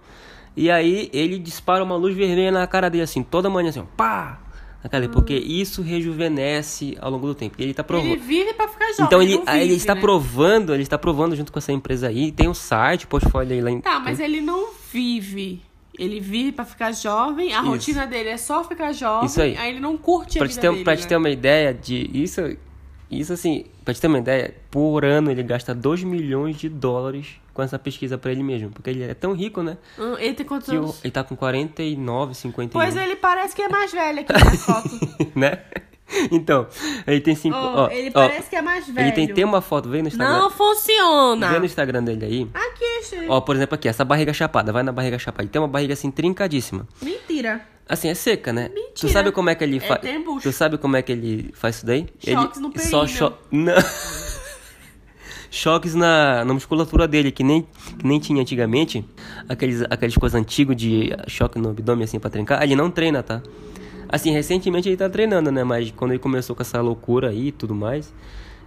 e aí ele dispara uma luz vermelha na cara dele, assim, toda manhã, assim, pá! Na hum. porque isso rejuvenesce ao longo do tempo. Ele está provando. Ele vive para ficar jovem. Então ele, ele, vive, ele está né? provando, ele está provando junto com essa empresa aí. Tem um site, portfólio aí lá em. Tá, mas ele não vive. Ele vive para ficar jovem, a isso. rotina dele é só ficar jovem, isso aí. aí ele não curte pra a vida ter, dele. Pra né? te ter uma ideia de. Isso, isso assim, pra te ter uma ideia, por ano ele gasta 2 milhões de dólares com essa pesquisa para ele mesmo. Porque ele é tão rico, né? Hum, ele tem quantos anos? ele tá com 49, 51. Pois ele parece que é mais velho aqui na foto. né? Então, ele tem cinco. Oh, ó, ele parece que é mais velho. Ele tem, tem uma foto, vê no Instagram. Não funciona. Vê no Instagram dele aí. Aqui, chefe. Ó, por exemplo, aqui, essa barriga chapada. Vai na barriga chapada. Ele tem uma barriga assim trincadíssima. Mentira. Assim, é seca, né? Mentira. Tu sabe como é que ele é faz. Tu sabe como é que ele faz isso daí? Choques ele no períneo. só cho... Não. Choques na, na musculatura dele, que nem, que nem tinha antigamente. Aqueles, aqueles coisas antigas de choque no abdômen, assim, pra trincar. Ele não treina, tá? Assim, recentemente ele tá treinando, né? Mas quando ele começou com essa loucura aí e tudo mais,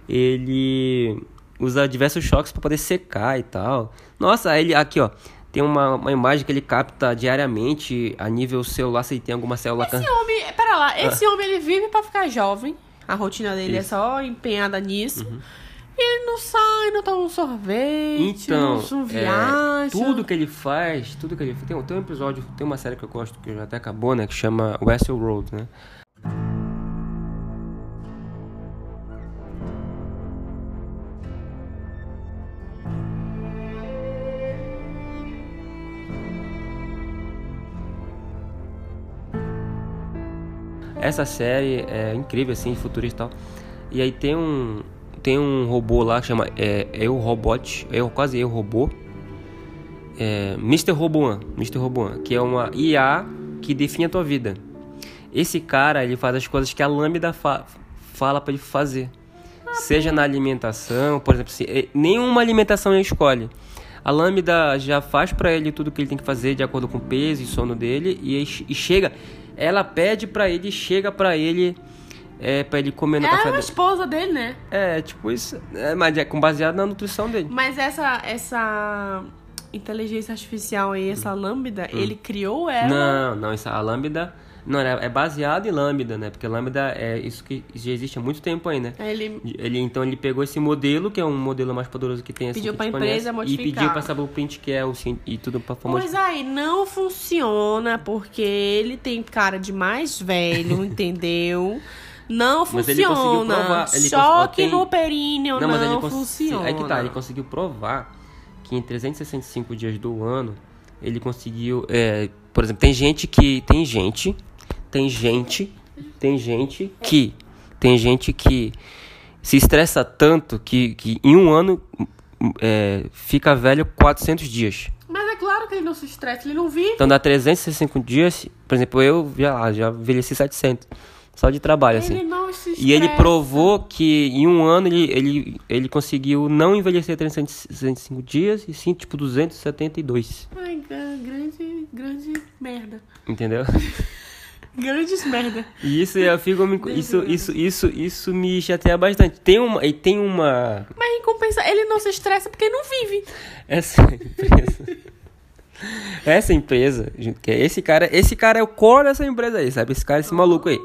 ele usa diversos choques para poder secar e tal. Nossa, ele aqui, ó. Tem uma, uma imagem que ele capta diariamente a nível celular, se ele tem alguma célula... Esse homem, pera lá, esse ah. homem ele vive para ficar jovem. A rotina dele é Isso. é só empenhada nisso. Uhum. Ele não sai, não toma um sorvete, então, não, viaja. É, tudo que ele faz, tudo que ele faz. Tem, tem um episódio, tem uma série que eu gosto, que já até acabou, né? Que chama Westworld, né? Essa série é incrível, assim, futurista e tal. E aí tem um, tem um robô lá que chama é, Eu Robot, eu, quase Eu Robô. É, Mr. Roboan, Mr. Roboan, que é uma IA que define a tua vida. Esse cara, ele faz as coisas que a Lambda fa fala para ele fazer. Seja na alimentação, por exemplo, se, é, nenhuma alimentação ele escolhe. A Lambda já faz para ele tudo que ele tem que fazer de acordo com o peso e sono dele e, e chega, ela pede para ele, chega para ele é pra ele comer no é café a esposa dele, né? É, tipo isso. É, mas é com baseado na nutrição dele. Mas essa, essa inteligência artificial aí, essa lambda, hum. ele criou ela? Não, não, essa, a lambda... Não, é baseado em Lambda, né? Porque Lambda é isso que já existe há muito tempo aí, né? Ele... ele então ele pegou esse modelo, que é um modelo mais poderoso que tem assim, pediu para empresa modificar. E pediu para essa blueprint que é o e tudo para Pois aí, não funciona porque ele tem cara de mais velho, entendeu? Não funciona. Mas ele conseguiu provar. Ele Choque tem... no períneo não, não mas ele cons... funciona. Aí que tá, ele conseguiu provar que em 365 dias do ano ele conseguiu. É, por exemplo, tem gente que. Tem gente. Tem gente. Tem gente que. Tem gente que se estressa tanto que, que em um ano é, fica velho 400 dias. Mas é claro que ele não se estressa, ele não vive. Então dá 365 dias, por exemplo, eu já, já envelheci 700. Só de trabalho, ele assim. E ele provou que em um ano ele, ele, ele conseguiu não envelhecer 365 dias, e sim, tipo, 272. Ai, gra- grande, grande merda. Entendeu? Grandes merda. E isso eu fico me, isso, isso, isso, isso me chateia bastante. Tem uma, e tem uma Mas em compensa, ele não se estressa porque não vive. essa empresa. essa empresa, que é esse cara, esse cara é o core dessa empresa aí, sabe? Esse cara, esse maluco aí.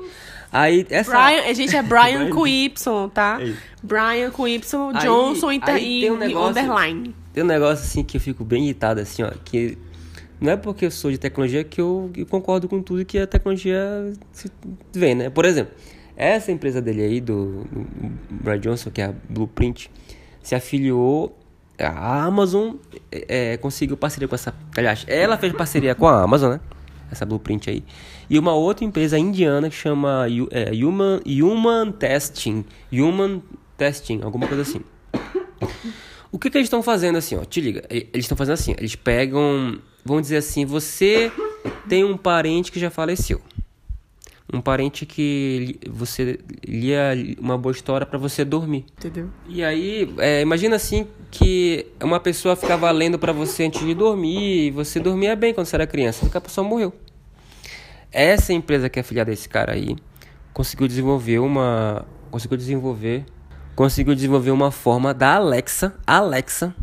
Aí essa Brian, a gente é Brian com Y, tá? Aí. Brian com Y, Aí- Johnson e, aí tem um negócio- underline. Tem um negócio assim que eu fico bem irritado assim, ó, que não é porque eu sou de tecnologia que eu, eu concordo com tudo que a tecnologia se vem, né? Por exemplo, essa empresa dele aí, do, do Brad Johnson, que é a Blueprint, se afiliou a Amazon, é, é, conseguiu parceria com essa... Aliás, ela fez parceria com a Amazon, né? Essa Blueprint aí. E uma outra empresa indiana que chama é, Human, Human Testing. Human Testing, alguma coisa assim. O que, que eles estão fazendo assim, ó? Te liga. Eles estão fazendo assim. Eles pegam. Vamos dizer assim, você tem um parente que já faleceu. Um parente que você lia uma boa história pra você dormir. Entendeu? E aí, é, imagina assim que uma pessoa ficava lendo pra você antes de dormir, e você dormia bem quando você era criança, só que a pessoa morreu. Essa empresa que é afiliada a esse cara aí conseguiu desenvolver uma, conseguiu desenvolver, conseguiu desenvolver uma forma da Alexa, Alexa.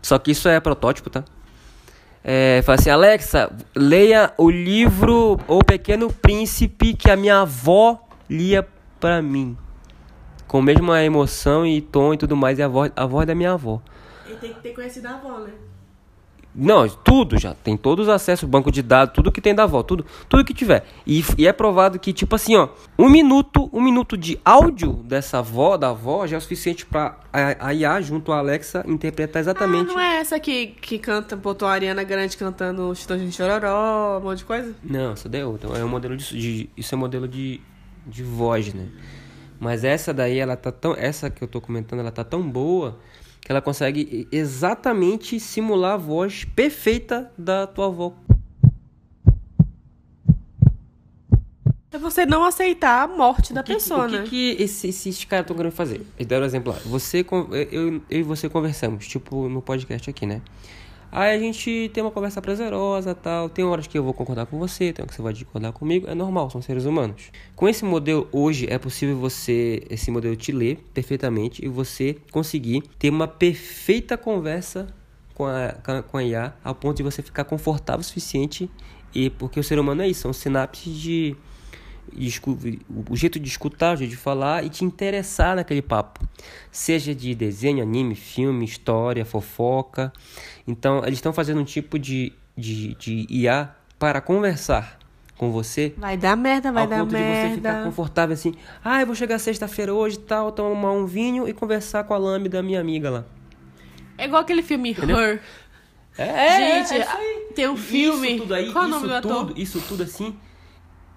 Só que isso é protótipo, tá? É, fala assim, Alexa, leia o livro O Pequeno Príncipe que a minha avó lia pra mim com a mesma emoção e tom e tudo mais, e a voz, a voz da minha avó. Ele tem que ter conhecido a avó, né? Não, tudo já. Tem todos os acessos, banco de dados, tudo que tem da avó, tudo, tudo que tiver. E, e é provado que, tipo assim, ó, um minuto, um minuto de áudio dessa avó, da avó, já é o suficiente pra a, a IA, junto à Alexa, interpretar exatamente. Ah, não é essa que, que canta, botou a Ariana Grande cantando Chitãozinho de Chororó, um monte de coisa? Não, essa daí é outra. É um modelo de, de- isso é modelo de, de voz, né? Mas essa daí, ela tá tão, essa que eu tô comentando, ela tá tão boa que ela consegue exatamente simular a voz perfeita da tua avó. É você não aceitar a morte da que, pessoa, o que, né? que esse- esses caras estão querendo fazer? Eles deram um exemplo lá. Você, eu, eu e você conversamos, tipo, no podcast aqui, né? Aí a gente tem uma conversa prazerosa tal. Tem horas que eu vou concordar com você, tem horas que você vai discordar comigo. É normal, são seres humanos. Com esse modelo hoje, é possível você, esse modelo te ler perfeitamente e você conseguir ter uma perfeita conversa com a, com a- IA, ao ponto de você ficar confortável o suficiente. E porque o ser humano é isso, são sinapses de o jeito de escutar, o jeito de falar e te interessar naquele papo. Seja de desenho, anime, filme, história, fofoca. Então, eles estão fazendo um tipo de, de, de IA para conversar com você. Vai dar merda, vai ao dar ponto de você ficar merda. confortável assim. Ah, eu vou chegar sexta-feira hoje e tal, tomar um vinho e conversar com a Lame da minha amiga lá. É igual aquele filme Her. É, Gente, tem um filme. Isso tudo aí, Qual é o isso tudo, isso tudo assim,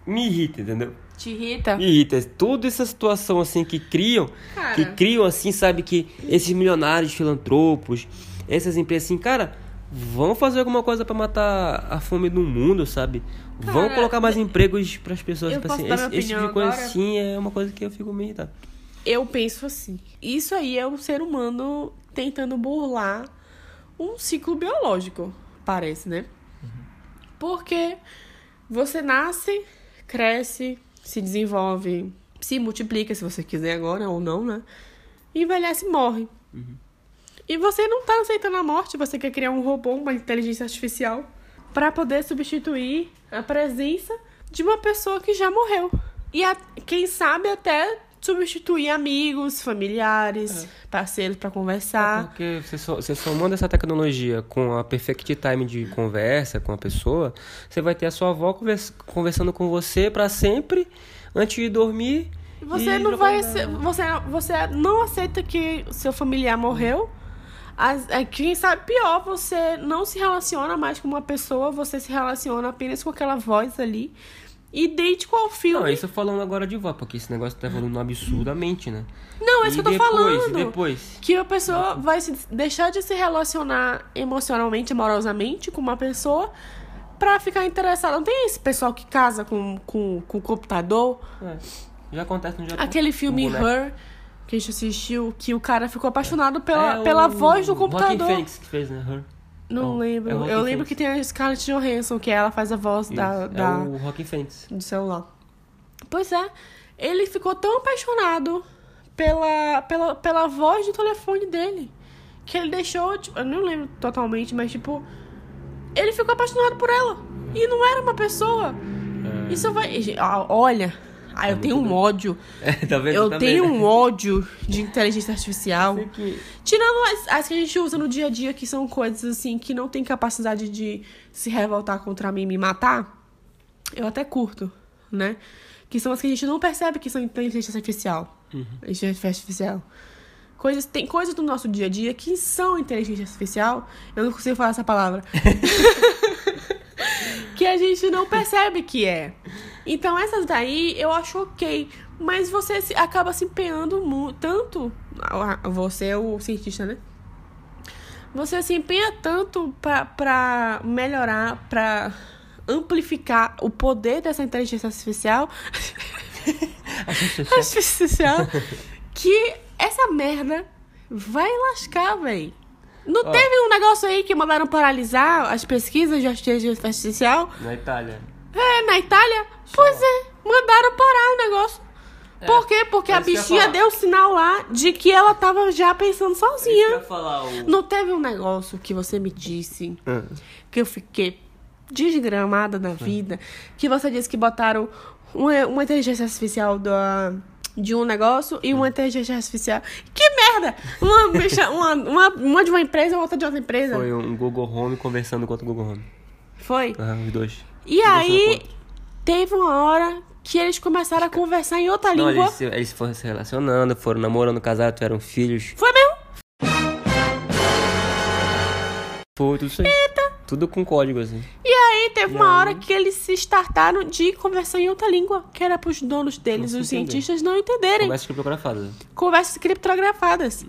me irrita, entendeu? Te irrita? Me irrita. Toda essa situação assim que criam, Cara. que criam assim, sabe, que esses milionários filantropos, essas empresas assim, cara, vão fazer alguma coisa pra matar a fome do mundo, sabe? vão Cara, colocar mais empregos pras pessoas. eu tipo posso assim, dar esse, minha esse tipo de coisa agora? assim é uma coisa que eu fico meio irritado. Eu penso assim. Isso aí é o ser humano tentando burlar um ciclo biológico, parece, né? Porque você nasce, cresce, se desenvolve, se multiplica, se você quiser agora ou não, né? Envelhece e morre. E você não tá aceitando a morte, você quer criar um robô, uma inteligência artificial, para poder substituir a presença de uma pessoa que já morreu. E a- quem sabe até substituir amigos, familiares, parceiros para conversar. Porque você só, você somando essa tecnologia com a perfect time de conversa com a pessoa, você vai ter a sua avó convers- conversando com você pra sempre, antes de dormir. Você não vai, ace- você, você não aceita que seu familiar morreu. As- é, quem sabe pior, você não se relaciona mais com uma pessoa, você se relaciona apenas com aquela voz ali. Idêntico ao filme. Não, isso falando agora de vó, porque esse negócio tá evoluindo absurdamente, né? Não, é isso E que eu tô depois, falando. e depois? Que a pessoa vai se deixar de se relacionar emocionalmente, amorosamente com uma pessoa pra ficar interessada. Não tem esse pessoal que casa com, com, com o computador? É, já acontece no Japão. Aquele filme Um. Her, que a gente assistiu, que o cara ficou apaixonado pela, É pela o voz do Joaquin computador. Phoenix que fez, né? Her. Não É lembro. é eu lembro que tem a Scarlett Johansson, que ela faz a voz da, Isso, da, É o do celular. Pois é, ele ficou tão apaixonado pela, pela, pela voz do telefone dele que ele deixou, tipo, eu não lembro totalmente, mas tipo, ele ficou apaixonado por ela. E não era uma pessoa. Isso vai. Olha, ah, eu É tenho um ódio. É, tá vendo? Eu também, tenho né? um ódio de inteligência artificial. Que- Tirando as, as que a gente usa no dia a dia, que são coisas assim que não tem capacidade de se revoltar contra mim e me matar, eu até curto, né? Que são as que a gente não percebe que são inteligência artificial. Inteligência artificial. Coisas, tem coisas do nosso dia a dia que são inteligência artificial. Eu não consigo falar essa palavra. que a gente não percebe que é. Então essas daí eu acho ok. Mas você se- acaba se empenhando mu- tanto. Você é o cientista, né? Você se empenha tanto pra, pra melhorar, pra amplificar o poder dessa inteligência artificial. artificial. que essa merda vai lascar, véi. Não Ó. teve um negócio aí que mandaram paralisar as pesquisas de inteligência artificial? Na Itália. É, na Itália? Pois é, mandaram parar o negócio. Por quê? Porque é a bichinha deu sinal lá de que ela tava já pensando sozinha. falar o... Não teve um negócio que você me disse Ah. que eu fiquei desgramada na vida, que você disse que botaram uma, uma inteligência artificial da, de um negócio e uma inteligência artificial. Que merda! Uma, bicha- uma, uma, uma de uma empresa e outra de outra empresa. Foi um Google Home conversando com outro Google Home. Foi? Ah, os dois. E aí, teve uma hora que eles começaram a conversar em outra Não, língua. eles, eles foram se relacionando, foram namorando, casaram, tiveram filhos. Foi mesmo? Foi tudo isso aí. Tudo com código, assim. E aí teve E uma aí? hora que eles se startaram de conversar em outra língua, que era pros donos deles, Não os entender. cientistas, não entenderem. Começa a criptografada. Conversas criptografadas.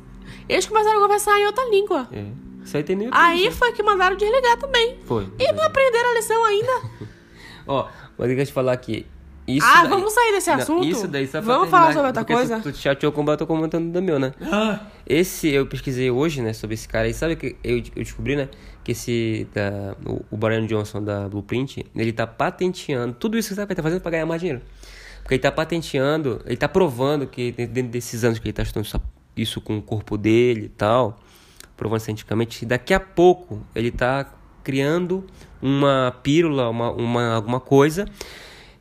Eles começaram a conversar em outra língua. É. Isso aí tem no YouTube. Aí isso foi que mandaram desligar também. Foi. E não aprenderam a lição ainda. Ó, mas eu queria te falar aqui. Isso ah, daí- vamos sair desse Não, assunto? Isso daí só Vamos falar sobre outra coisa? Tu, tu chateou como eu tô comentando do meu, né? Esse eu pesquisei hoje, né, sobre esse cara aí. Sabe que eu, eu descobri, né? Que esse. Da, o, o Brian Johnson da Blueprint, ele tá patenteando. Tudo isso que sabe, ele tá fazendo pra ganhar mais dinheiro. Porque ele tá patenteando, ele tá provando que dentro desses anos que ele tá estudando isso com o corpo dele e tal, que daqui a pouco ele tá criando uma pílula, uma, uma, alguma coisa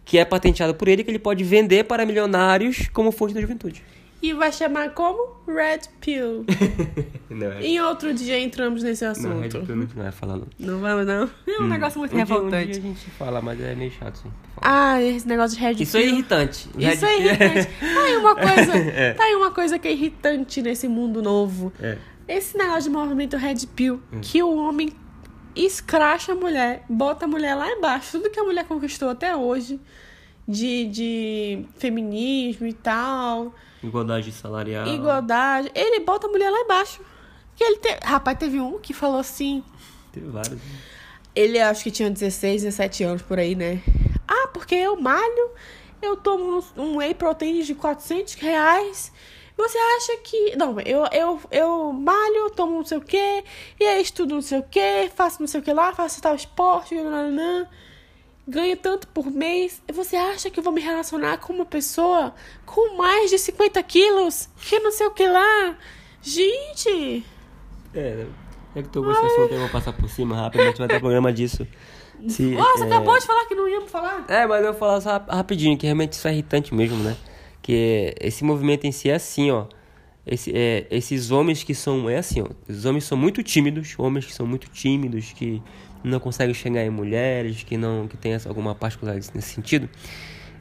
que é patenteada por ele que ele pode vender para milionários como fonte da juventude. E vai chamar como? Red Pill. Não, é, em outro dia entramos nesse não, assunto. Red Pill não vai falar não. Não vamos, não. É um negócio muito Um dia- Um revoltante. dia a gente fala, mas é meio chato, sim. Ah, esse negócio de Red Isso é Pill. irritante. Isso Red é Pill irritante. Tá aí uma coisa. É. Tá aí uma coisa que é irritante nesse mundo novo. É. Esse negócio de movimento Red Pill, Hum. que o homem escracha a mulher, bota a mulher lá embaixo, tudo que a mulher conquistou até hoje, de, de feminismo e tal, Igualdade salarial. igualdade, ele bota a mulher lá embaixo. Que ele te... Rapaz, teve um que falou assim. Teve vários. Ele acho que tinha 16, 17 anos por aí, né? Ah, porque eu malho, eu tomo um, um whey protein de 400 reais. Você acha que. Não, eu, eu, eu malho, tomo não sei o quê, e aí estudo não sei o quê, faço não sei o que lá, faço tal esporte, nananã, ganho tanto por mês. Você acha que eu vou me relacionar com uma pessoa com mais de 50 quilos, que não sei o que lá? Gente! É, é que tu gostou desse assunto, eu vou passar por cima rapidamente, vai ter programa disso. Se, você é... acabou de falar que não íamos falar? É, mas eu vou falar só rap- rapidinho, que realmente isso é irritante mesmo, né? Que esse movimento em si é assim, ó. Esse, é, esses homens que são. É assim, ó. Os homens são muito tímidos, homens que são muito tímidos, que não conseguem chegar em mulheres, que não que tem essa- alguma particularidade nesse sentido.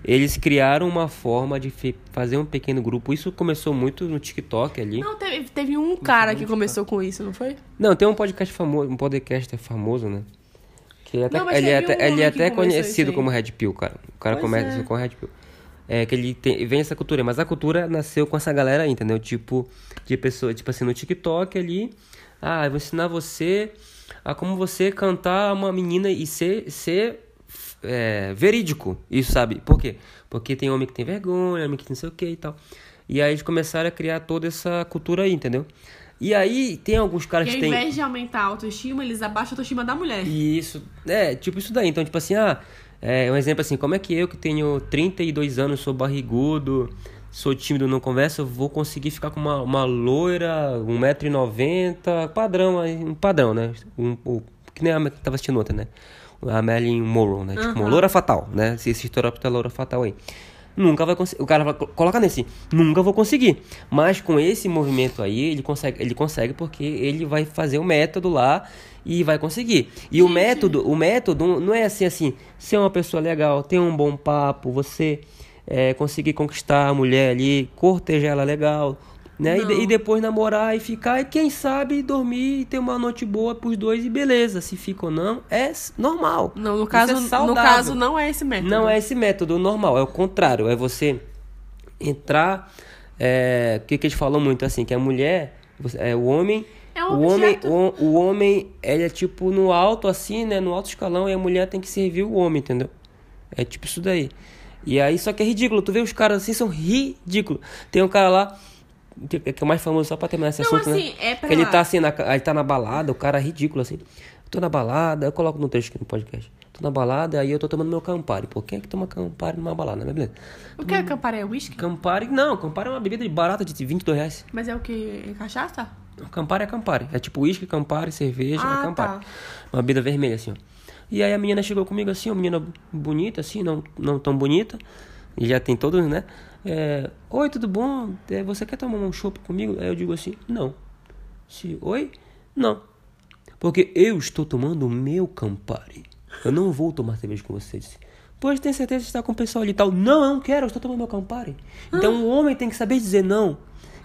Eles criaram uma forma de fazer um pequeno grupo. Isso começou muito no TikTok ali. Não, teve, teve um cara que começou com isso, não foi? Não, tem um podcast famoso, um podcaster famoso, né? que ele é até, Não, ele é até, ele é até conhecido como Red Pill, cara. O cara Pois começa é. com Red Pill. É que ele tem, vem essa cultura, mas a cultura nasceu com essa galera aí, entendeu? Tipo, de pessoa, tipo assim, no TikTok ali, ah, eu vou ensinar você a como você cantar uma menina e ser, ser é, verídico, isso, sabe? Por quê? Porque tem homem que tem vergonha, homem que não sei o que e tal. E aí eles começaram a criar toda essa cultura aí, entendeu? E aí tem alguns caras que ao tem... invés de aumentar a autoestima, eles abaixam a autoestima da mulher. Isso, é, tipo isso daí. Então, tipo assim, ah, é um exemplo assim, como é que eu que tenho 32 anos, sou barrigudo, sou tímido, não converso, vou conseguir ficar com uma, uma loira, 1,90m, padrão, aí, um padrão, né? Um, um- que nem a que tava assistindo ontem, né? A Marilyn Monroe, né? Tipo, uma loura fatal, né? Se esse estereótipo loura fatal aí. Nunca vai conseguir. O cara vai co- colocar nesse. Nunca vou conseguir. Mas com esse movimento aí, ele consegue, ele consegue porque ele vai fazer o método lá e vai conseguir. E o método, o método não é assim assim, ser uma pessoa legal, ter um bom papo, você é, conseguir conquistar a mulher ali, cortejar ela legal, né? E, e depois namorar e ficar, e quem sabe dormir e ter uma noite boa pros dois e beleza. Se fica ou não, é normal. Não, no caso, é no caso não é esse método. Não é esse método normal, é o contrário. É você entrar. É, o que, que eles falam muito assim, que a mulher, você- é, o homem. É um o homem, objeto. o, o homem, ele é tipo no alto assim, né? No alto escalão, e a mulher tem que servir o homem, entendeu? É tipo isso daí. E aí, só que é ridículo. Tu vê os caras assim, são ridículos. Tem um cara lá, que, que é o mais famoso, só pra terminar esse Não, assunto, assim, né? é pra que ele tá assim, na, ele tá na balada, o cara é ridículo assim. Tô na balada, eu coloco no texto aqui no podcast. Tô na balada, aí eu tô tomando meu Campari. Pô, quem é que toma Campari numa balada, né? Beleza. O que é Campari? É whisky? Campari, não, Campari é uma bebida barata de 22 reais. Mas é o que? É cachaça? Campari é Campari. É tipo uísque, Campari, cerveja, Ah, é Campari. tá. Uma bebida vermelha, assim, ó. E aí a menina chegou comigo assim, uma menina bonita, assim, não, não tão bonita. E já tem todos, né? É, Oi, tudo bom? É, você quer tomar um chopp comigo? Aí eu digo assim, não. Se, Oi? Não. Porque eu estou tomando o meu Campari. Eu não vou tomar cerveja com você. Disse, Pois tem certeza que está com o pessoal ali e tal. Não, eu não quero, eu estou tomando meu Campari. Então o homem tem que saber dizer não.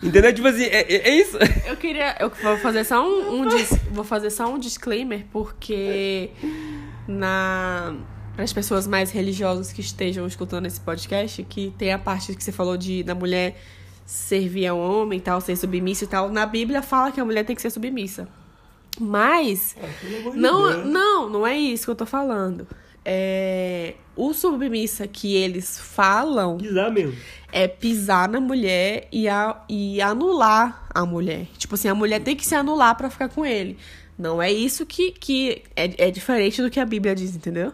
Entendeu? Tipo assim, é, é- é isso. Eu queria. Eu vou fazer só um, um dis- vou fazer só um disclaimer, porque na. Para as pessoas mais religiosas que estejam escutando esse podcast, que tem a parte que você falou de da mulher servir ao homem e tal, ser submissa e tal. Na Bíblia fala que a mulher tem que ser submissa. Mas. Não, não, não é isso que eu tô falando. É, o submissa que eles falam Pisar mesmo. é pisar na mulher e, a, e anular a mulher. Tipo assim, a mulher tem que se anular pra ficar com ele. Não é isso que, que é, é diferente do que a Bíblia diz, entendeu?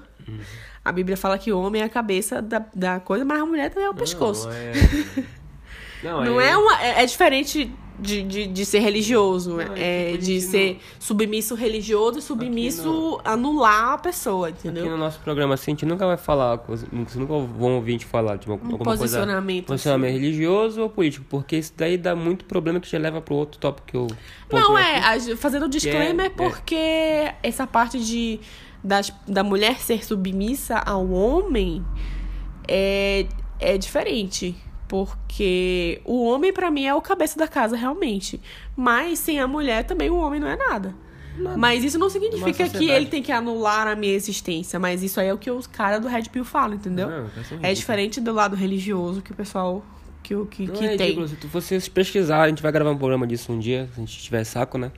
A Bíblia fala que o homem é a cabeça da, da coisa, mas a mulher também é o pescoço. Não, é... Não, Não é uma. É, é diferente de, de, de ser religioso. É é tipo, de ser submisso religioso e submisso anular a pessoa, entendeu? Aqui no nosso programa assim, a gente nunca vai falar, coisa- vocês nunca vão ouvir a gente falar de uma, alguma coisa. posicionamento, Posicionamento religioso ou político, porque isso daí dá muito problema que já leva pro outro tópico que eu. Não, é, aqui. fazendo um disclaimer, é- porque essa parte de das, da mulher ser submissa ao homem é, é diferente. Porque o homem, pra mim, é o cabeça da casa, realmente. Mas sem a mulher também o homem não é nada. Mas isso não significa que ele tem que anular a minha existência. Mas isso aí é o que os caras do Red Pill falam, entendeu? Não, vai é diferente do lado religioso que o pessoal que, que, que é tem. se vocês pesquisar, a gente vai gravar um programa disso um dia, se a gente tiver saco, né?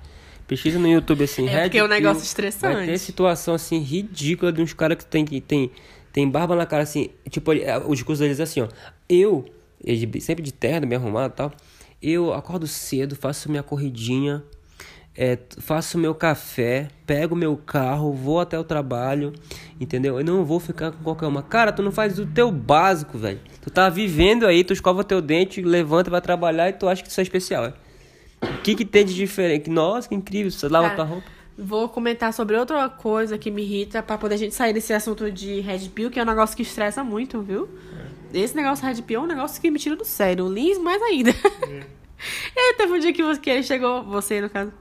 Pesquisa no YouTube assim, É Red porque é um negócio Vai estressante. ter situação assim ridícula de uns caras que tem que tem tem barba na cara assim, tipo, é, o discurso deles é assim, ó. Eu, sempre de terno, bem arrumado e tal. Eu acordo cedo, faço minha corridinha, é, faço meu café, pego meu carro, vou até o trabalho, entendeu? Eu não vou ficar com qualquer uma. Cara, tu não faz o teu básico, velho. Tu tá vivendo aí, tu escova teu dente, levanta, vai trabalhar e tu acha que isso é especial, é? O que que tem de diferente? Nossa, que incrível, você lava Cara, tua roupa. Vou comentar sobre outra coisa que me irrita pra poder a gente sair desse assunto de Red Pill, que é um negócio que estressa muito, viu? Esse negócio Red Pill é um negócio que me tira do sério. O Lins mais ainda. e aí teve um dia que você, que ele chegou, você no caso.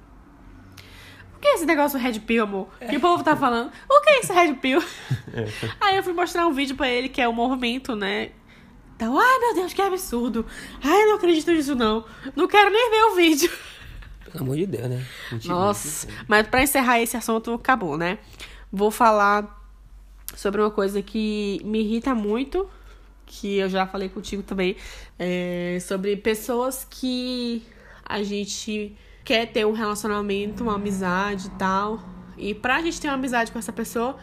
O que é esse negócio Red Pill, amor? Que o povo tá falando? O que é esse Red Pill? aí eu fui mostrar um vídeo pra ele que é o movimento, né? Então, ai meu Deus, que absurdo. Ai, eu não acredito nisso não. Não quero nem ver o vídeo. Pelo amor de Deus, né? Mentira, Nossa, mas pra encerrar esse assunto, acabou, né? vou falar sobre uma coisa que me irrita muito, que eu já falei contigo também, é sobre pessoas que a gente quer ter um relacionamento, uma amizade e tal. E pra gente ter uma amizade com essa pessoa,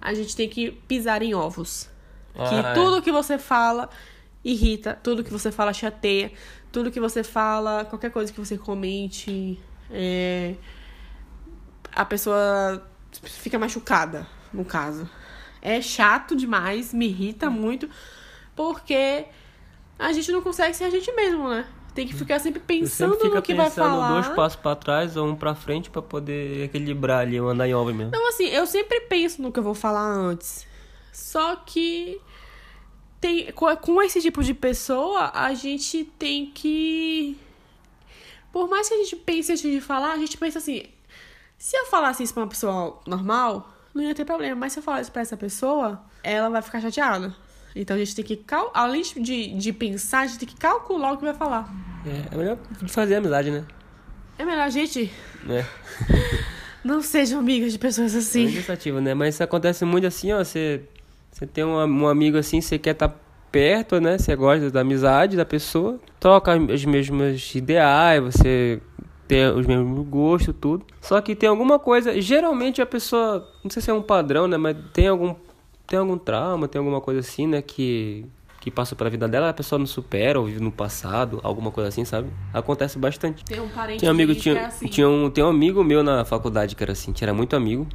a gente tem que pisar em ovos. que Ah, é. tudo que você fala irrita, tudo que você fala chateia, tudo que você fala, qualquer coisa que você comente, é, a pessoa fica machucada, no caso. É chato demais, me irrita muito, porque a gente não consegue ser a gente mesmo, né? Tem que ficar sempre pensando sempre no que vai pensando falar. dois passos pra trás ou um pra frente pra poder equilibrar ali, andar em obra mesmo. Então, assim, eu sempre penso no que eu vou falar antes. Só que tem, com, com esse tipo de pessoa, a gente tem que. Por mais que a gente pense antes de falar, a gente pensa assim: se eu falasse isso pra uma pessoa normal, não ia ter problema. Mas se eu falar isso pra essa pessoa, ela vai ficar chateada. Então a gente tem que, cal além de, de pensar, a gente tem que calcular o que vai falar. É, é melhor fazer amizade, né? É melhor a gente É. não sejam amigas de pessoas É assim. cansativo, né? Mas isso acontece muito assim, ó. Você, você tem um, um amigo assim, você quer estar perto, né? Você gosta da amizade da pessoa, troca os mesmos ideais, você tem os mesmos gostos, tudo. Só que tem alguma coisa, geralmente a pessoa, não sei se é um padrão, né? Mas tem algum, tem algum trauma, tem alguma coisa assim, né? Que, que passou pela vida dela, a pessoa não supera ou vive no passado, alguma coisa assim, sabe? Acontece bastante. Tem um parente Tinha um amigo, que tinha, é assim. tinha um, tem um amigo meu na faculdade que era assim, que era muito amigo.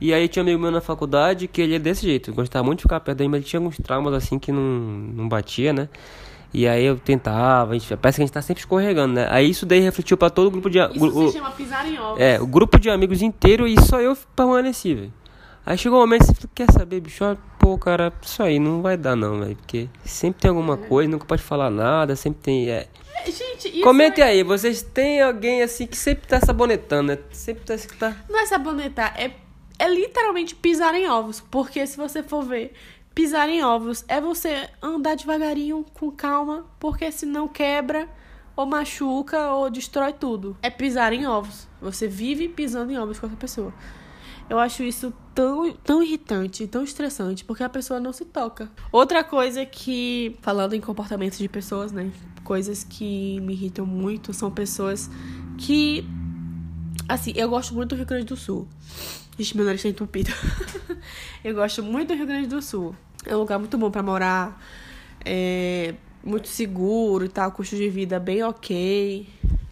E aí tinha um amigo meu na faculdade que ele é desse jeito, gostava muito de ficar perto dele, mas ele tinha alguns traumas assim que não, não batia, né? E aí eu tentava, a gente, parece que a gente tá sempre escorregando, né? Aí isso daí refletiu pra todo o grupo de Isso o- se chama pisar em ovos. é, o grupo de amigos inteiro e só eu permaneci, velho. Aí chegou um momento que você fala, quer saber, bicho? Pô, cara, isso aí não vai dar não, velho. Porque sempre tem alguma coisa, nunca pode falar nada, sempre tem. É, É, Gente, isso Comente é- aí, vocês têm alguém assim que sempre tá sabonetando, né? Sempre tá. tá... não é sabonetar, é, é literalmente pisar em ovos. Porque se você for ver, pisar em ovos é você andar devagarinho, com calma, porque senão quebra, ou machuca, ou destrói tudo. É pisar em ovos. Você vive pisando em ovos com essa pessoa. Eu acho isso tão, tão irritante, tão estressante, porque a pessoa não se toca. Outra coisa que, falando em comportamentos de pessoas, né? Coisas que me irritam muito são pessoas que. Assim, eu gosto muito do Rio Grande do Sul. Ixi, meu nariz tá entupido. eu gosto muito do Rio Grande do Sul. É um lugar muito bom pra morar. É muito seguro e tal, custo de vida bem ok.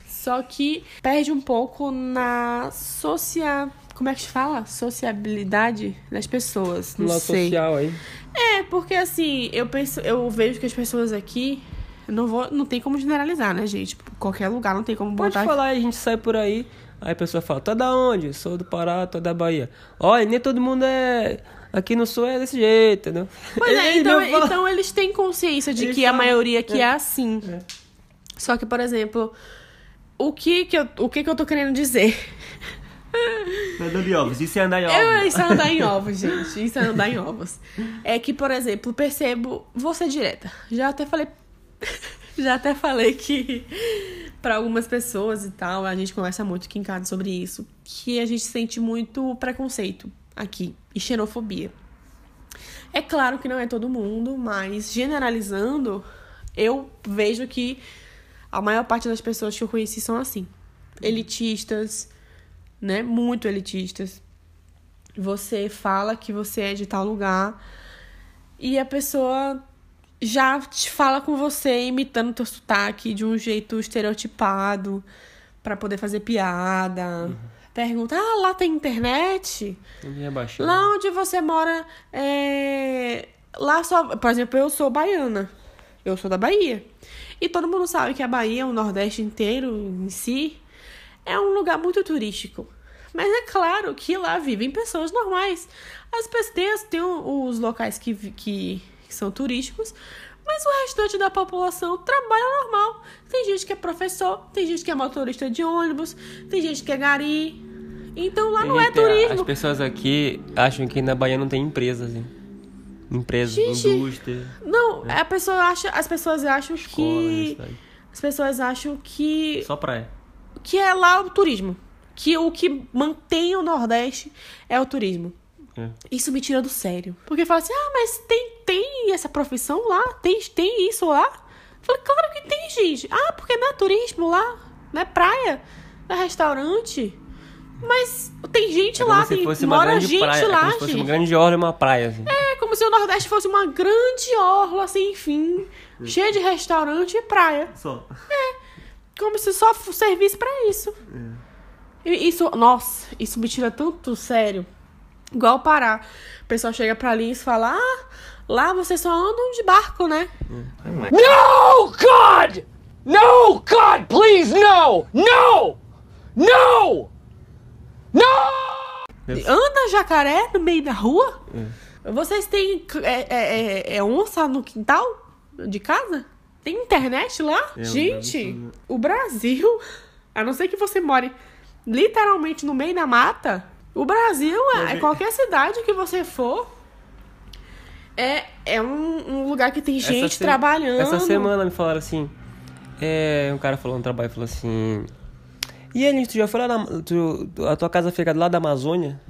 Só que perde um pouco na socia... Como é que se fala? Sociabilidade das pessoas. Não Lá sei. social aí. É, porque assim, eu penso, eu vejo que as pessoas aqui. Não, vou, não tem como generalizar, né, gente? Qualquer lugar não tem como Pode botar. falar aí, a gente sai por aí. Aí a pessoa fala, é da onde? Sou do Pará, é da Bahia. Olha, nem todo mundo é. Aqui no sul é desse jeito, entendeu? Pois é, então, fala- então eles têm consciência de Eles que a sabem. maioria aqui é, É. assim. É. Só que, por exemplo, o que que eu, o que que eu tô querendo dizer? Andando em ovos, isso é andar em ovos. isso é andar em ovos, gente. Isso é andar em ovos. É que, por exemplo, percebo. Vou ser direta. Já até falei. Já até falei que para algumas pessoas e tal, a gente conversa muito aqui em casa sobre isso, que a gente sente muito preconceito aqui e xenofobia. É claro que não é todo mundo, mas generalizando, eu vejo que a maior parte das pessoas que eu conheci são assim. Elitistas, né? Muito elitistas. Você fala que você é de tal lugar e a pessoa já te fala com você imitando teu sotaque de um jeito estereotipado pra poder fazer piada. Pergunta: "Ah, lá tem internet?" É. Lá onde você mora, é... lá só, por exemplo, eu sou baiana. Eu sou da Bahia. E todo mundo sabe que a Bahia, o Nordeste inteiro em si, é um lugar muito turístico. Mas é claro que lá vivem pessoas normais. As pessoas o- os locais que, que, que são turísticos, mas o restante da população trabalha normal. Tem gente que é professor, tem gente que é motorista de ônibus, tem gente que é gari. Então lá não é turismo. As pessoas aqui acham que na Bahia não tem empresas, hein? Empresas, Gente, indústria, Não, a pessoa acha, as pessoas acham escola, que as pessoas acham que Só praia. Que é lá o turismo, que o que mantém o Nordeste é o turismo. É. Isso me tira do sério. Porque fala assim, ah, mas tem, tem essa profissão lá? Tem, tem isso lá? Eu falei, claro que tem, gente. Ah, porque não é turismo lá, não é praia, não é restaurante. Mas tem gente É lá, tem, mora gente praia. lá, é como se fosse gente. uma grande orla e uma praia, assim. É como se o Nordeste fosse uma grande orla sem fim, cheia de restaurante e praia. Só. Como se só servisse pra isso. E Isso, nossa, isso me tira tanto sério. Igual o Pará. O pessoal chega pra ali e fala: Ah, lá vocês só andam de barco, né? No, God! No, God, please, no! No! No! No! Anda jacaré no meio da rua? Vocês têm é, é, é- é onça no quintal de casa? Tem internet lá? É, Gente, o Brasil, a não ser que você more literalmente no meio da mata, o Brasil é, é qualquer cidade que você for. É, é um, um lugar que tem gente se- trabalhando. Essa semana me falaram assim. É, um cara falou no trabalho falou assim. E ele, tu já foi lá na. Tu, a tua casa fica lá da Amazônia?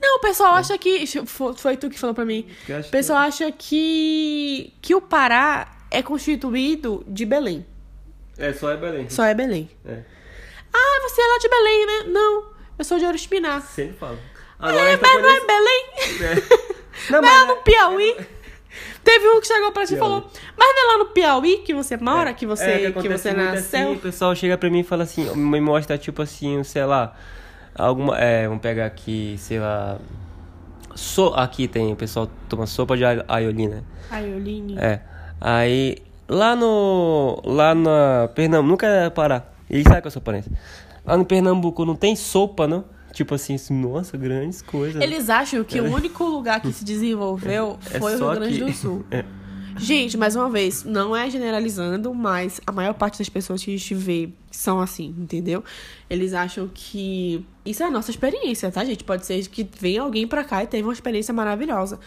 Não, o pessoal acha que. Foi, tu que falou pra mim. O pessoal acha que. que o Pará é constituído de Belém. É, só é Belém. Só é Belém. É. Ah, você é lá de Belém, né? Não, eu sou de Ouro Espinafre. Sempre falo. Agora É, a gente tá mas não é Belém? Não, Não é lá mas no Piauí? Teve um que chegou pra ti e falou, mas não é lá no Piauí que você mora, que você, É, que acontece você nasceu? Assim, o pessoal chega pra mim e fala assim, me mostra tipo assim, sei lá, alguma, é, vamos pegar aqui, sei lá, so, aqui tem, o pessoal toma sopa de ai- aioli, Ai, Oline. É. Aí, lá no, lá na Pernambuco, nunca é Pará, ele sabe que eu sou paraense. Lá no Pernambuco não tem sopa, não? Tipo assim, assim, nossa, grandes coisas. Eles acham que o único lugar que se desenvolveu É foi o Rio Grande aqui. do Sul. É. Gente, mais uma vez, não é generalizando, mas a maior parte das pessoas que a gente vê são assim, entendeu? Eles acham que. Isso é a nossa experiência, tá, gente? Pode ser que venha alguém pra cá e teve uma experiência maravilhosa.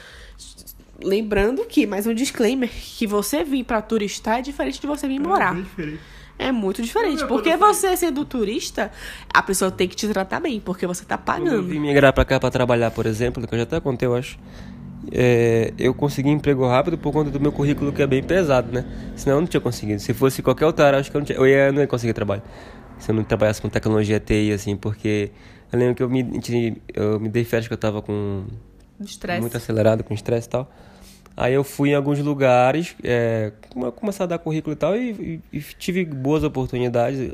Lembrando que, mais um disclaimer, que você vir pra turistar é diferente de você vir morar. É muito diferente. Eu- Porque você sendo turista, a pessoa tem que te tratar bem, porque você tá Quando eu pagando. vim migrar pra cá pra trabalhar, por exemplo, que eu já até contei, eu acho. é, eu consegui emprego rápido por conta do meu currículo que é bem pesado, né? Senão eu não tinha conseguido. Se fosse qualquer outra área, acho que eu não, tinha, eu ia, não ia conseguir trabalho. Se eu não trabalhasse com tecnologia TI, assim, porque eu lembro que eu me, eu me dei férias que eu tava com Estresse. muito acelerado, com estresse e tal. Aí eu fui em alguns lugares, é, come- começar a dar currículo e tal, e, e- e tive boas oportunidades.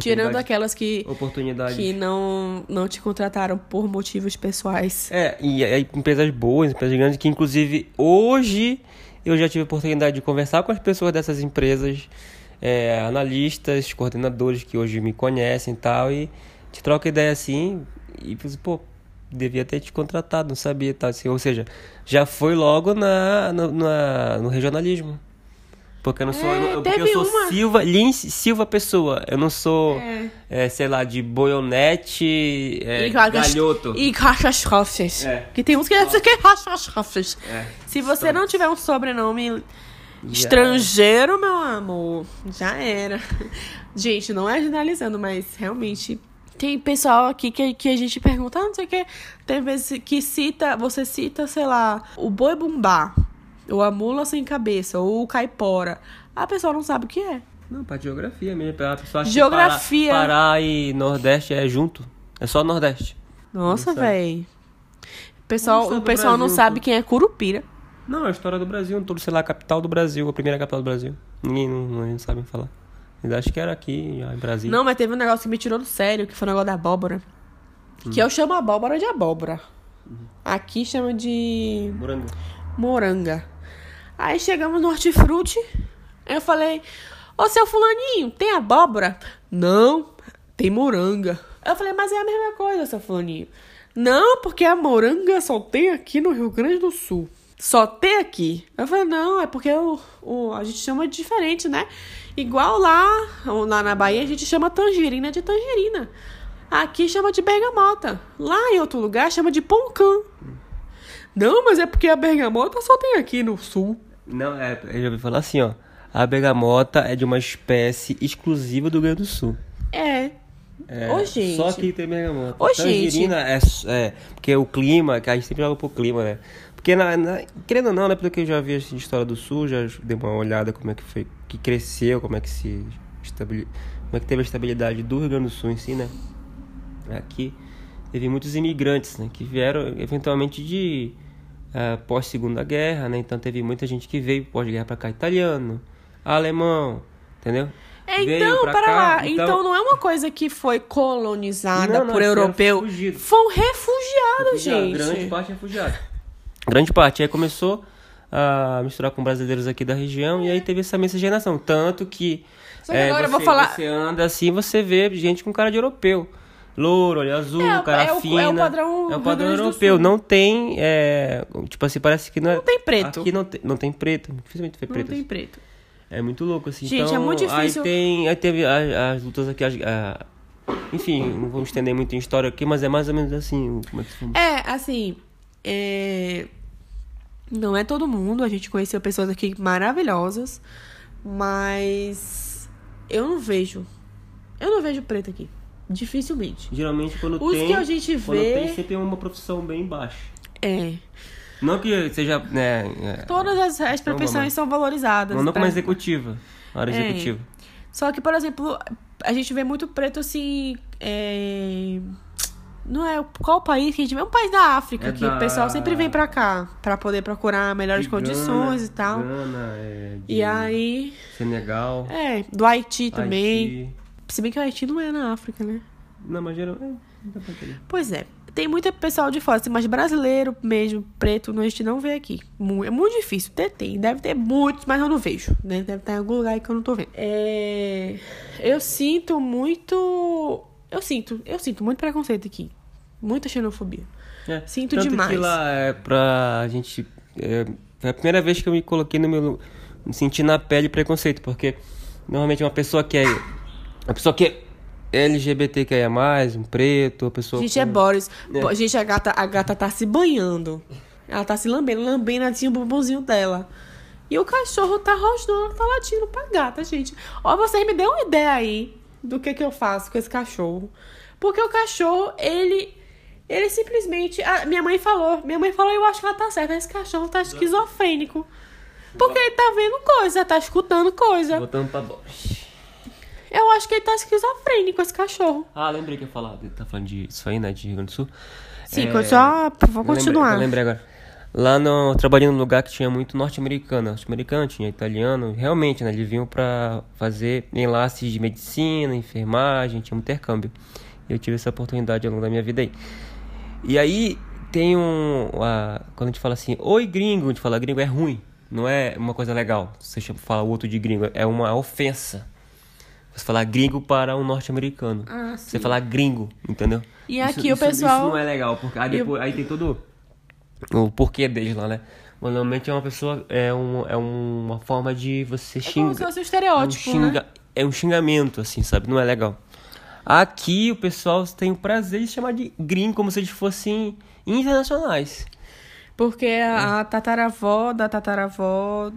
Tirando aquelas que, oportunidades. que não, não te contrataram por motivos pessoais. É, e aí empresas boas, empresas grandes, que inclusive hoje eu já tive a oportunidade de conversar com as pessoas dessas empresas, é, analistas, coordenadores que hoje me conhecem e tal, e te troca ideia assim, e assim, pô, devia ter te contratado, não sabia tal, assim, ou seja, já foi logo na, na, na- no regionalismo. Porque eu não sou, É, eu, porque eu sou uma- Silva, Lins Silva Pessoa. Eu não sou, É. é, sei lá, de boionete, é, E galhoto. E cachachofes. É. Que tem uns que é que cachachofes. É. Se você não tiver um sobrenome estrangeiro, meu amor, já era. Gente, não é generalizando, mas realmente tem pessoal aqui que, que a gente pergunta, ah, não sei o que. Tem vezes que cita, você cita, sei lá, o boi bumbá, ou a mula sem cabeça, ou o caipora. A pessoa não sabe o que é. Não, pra geografia mesmo. A pessoa acha Geografia. Que Pará, Pará e Nordeste é junto. É só Nordeste. Nossa, Não sabe. véi. Pessoal, o pessoal não Brasil, sabe pô. quem é Curupira. Não, é a história do Brasil. Todo, sei lá, a capital do Brasil. A primeira capital do Brasil. Ninguém não, não, não sabe falar. Eles acham que era aqui, em Brasília. Não, mas teve um negócio que me tirou do sério, que foi o negócio da abóbora. Que eu chamo abóbora de abóbora. Aqui chama de Morango. moranga. Aí chegamos no hortifruti. Aí eu falei, ô seu fulaninho, tem abóbora? Não, tem moranga. Eu falei, mas é a mesma coisa, seu fulaninho. Não, porque a moranga só tem aqui no Rio Grande do Sul. Só tem aqui. Eu falei, não, é porque o, o, a gente chama de diferente, né? Igual lá, lá na Bahia, a gente chama tangerina de tangerina. Aqui chama de bergamota. Lá em outro lugar chama de poncã. Não, mas é porque a bergamota só tem aqui no sul. Não, é, eu já ouvi falar assim, ó. A bergamota é de uma espécie exclusiva do Rio Grande do Sul. É. É, Ô, gente. Só que tem bergamota. Ô, Tangerina é, é. Porque o clima, que a gente sempre joga pro clima, né? Porque, na, na, querendo ou não, né? Porque eu já vi assim, história do sul, já dei uma olhada como é que foi, que cresceu, como é que se estabele, como é que teve a estabilidade do Rio Grande do Sul em si, né? Aqui teve muitos imigrantes, né? Que vieram eventualmente de uh, pós Segunda Guerra, né? Então teve muita gente que veio pós guerra para cá, italiano, alemão, entendeu? É, então, para cá, lá. então- Então... não é uma coisa que foi colonizada Não, não, por europeu. Foi um refugiado, Refugiado, gente. Grande parte refugiado. Grande parte. Aí começou a misturar com brasileiros aqui da região e aí teve essa miscigenação. Tanto que. Só que agora eu vou você, falar- Você anda assim, você vê gente com cara de europeu. Louro, olho azul, É, cara é o- é o fina. padrão É o padrão europeu. Não tem. é, tipo assim, parece que não é. Não tem preto. Aqui não tem, não tem preto. Dificilmente Não preto. tem preto. É muito louco, assim. Gente, então, é muito difícil. Aí, tem, aí teve as, as lutas aqui. As, a- enfim, não vamos estender muito em história aqui, mas é mais ou menos assim. Como é? É, assim. é, Não é todo mundo. A gente conheceu pessoas aqui maravilhosas. Mas. Eu não vejo. Eu não vejo preto aqui. Dificilmente. Geralmente quando Os tem. que a gente vê- tem sempre é uma profissão bem baixa. É. Não que seja. Né, é, Todas as, as profissões são valorizadas. não, não como pra- executiva. Área É. executiva. Só que, por exemplo, a gente vê muito preto assim. é, Não é. Qual país que a gente vê? É um país da África, É que da- o pessoal sempre vem pra cá pra poder procurar melhores De condições Gana, e tal. Gana, é, E aí. Senegal. É, do Haiti também. Haiti. Se bem que o Haiti não é na África, né? Não, mas geralmente. É. Pois é. Tem muito pessoal de fora, assim, mas brasileiro mesmo, preto, a gente não vê aqui. É muito difícil. Ter, tem. Deve ter muitos, mas eu não vejo. Né? Deve estar em algum lugar que eu não tô vendo. É... Eu sinto muito. Eu sinto. Eu sinto muito preconceito aqui. Muita xenofobia. É, Sinto tanto demais. que lá é pra gente. É, foi a primeira vez que eu me coloquei no meu. Me senti na pele preconceito, porque normalmente uma pessoa que é. Uma pessoa que é LGBTQIA, um preto, uma pessoa. Gente, com- é Boris. É. Gente, a gata, a gata tá se banhando. Ela tá se lambendo, lambendo assim o bumbumzinho dela. E o cachorro tá rosnando, tá latindo pra gata, gente. Ó, vocês me dêem uma ideia aí do que que eu faço com esse cachorro. Porque o cachorro, ele. Ele simplesmente. minha mãe falou. Minha mãe falou, eu acho que ela tá certa. Esse cachorro tá esquizofrênico. Porque ele tá vendo coisa, tá escutando coisa. Voltando pra baixo. Eu acho que ele tá esquizofrênico, esse cachorro. Ah, lembrei que eu ia falar. Tá falando disso aí, né? De Rio Grande do Sul. Sim, É, só. Vou lembrei- continuar. Eu lembrei agora. Lá no. Trabalhei num lugar que tinha muito norte-americano. Norte-americano, tinha italiano. Realmente, né? Eles vinham pra fazer enlaces de medicina, enfermagem, tinha um intercâmbio. Eu tive essa oportunidade ao longo da minha vida aí. E aí tem um. a- quando a gente fala assim, oi gringo, a gente fala gringo é ruim. Não é uma coisa legal. Você fala o outro de gringo. É uma ofensa. Você falar gringo para um norte-americano. Ah, Você falar gringo, entendeu? E Isso- aqui o isso- pessoal- Isso não é legal, porque aí, depois, aí tem todo o porquê deles lá, né? Mas normalmente é uma pessoa, é, um, é uma forma de você É como xingar. se fosse um é, um estereótipo, xinga, né? é um xingamento, assim, sabe? Não é legal. Aqui o pessoal tem o prazer de chamar de gringo como se eles fossem internacionais. Porque a, a tataravó da tataravó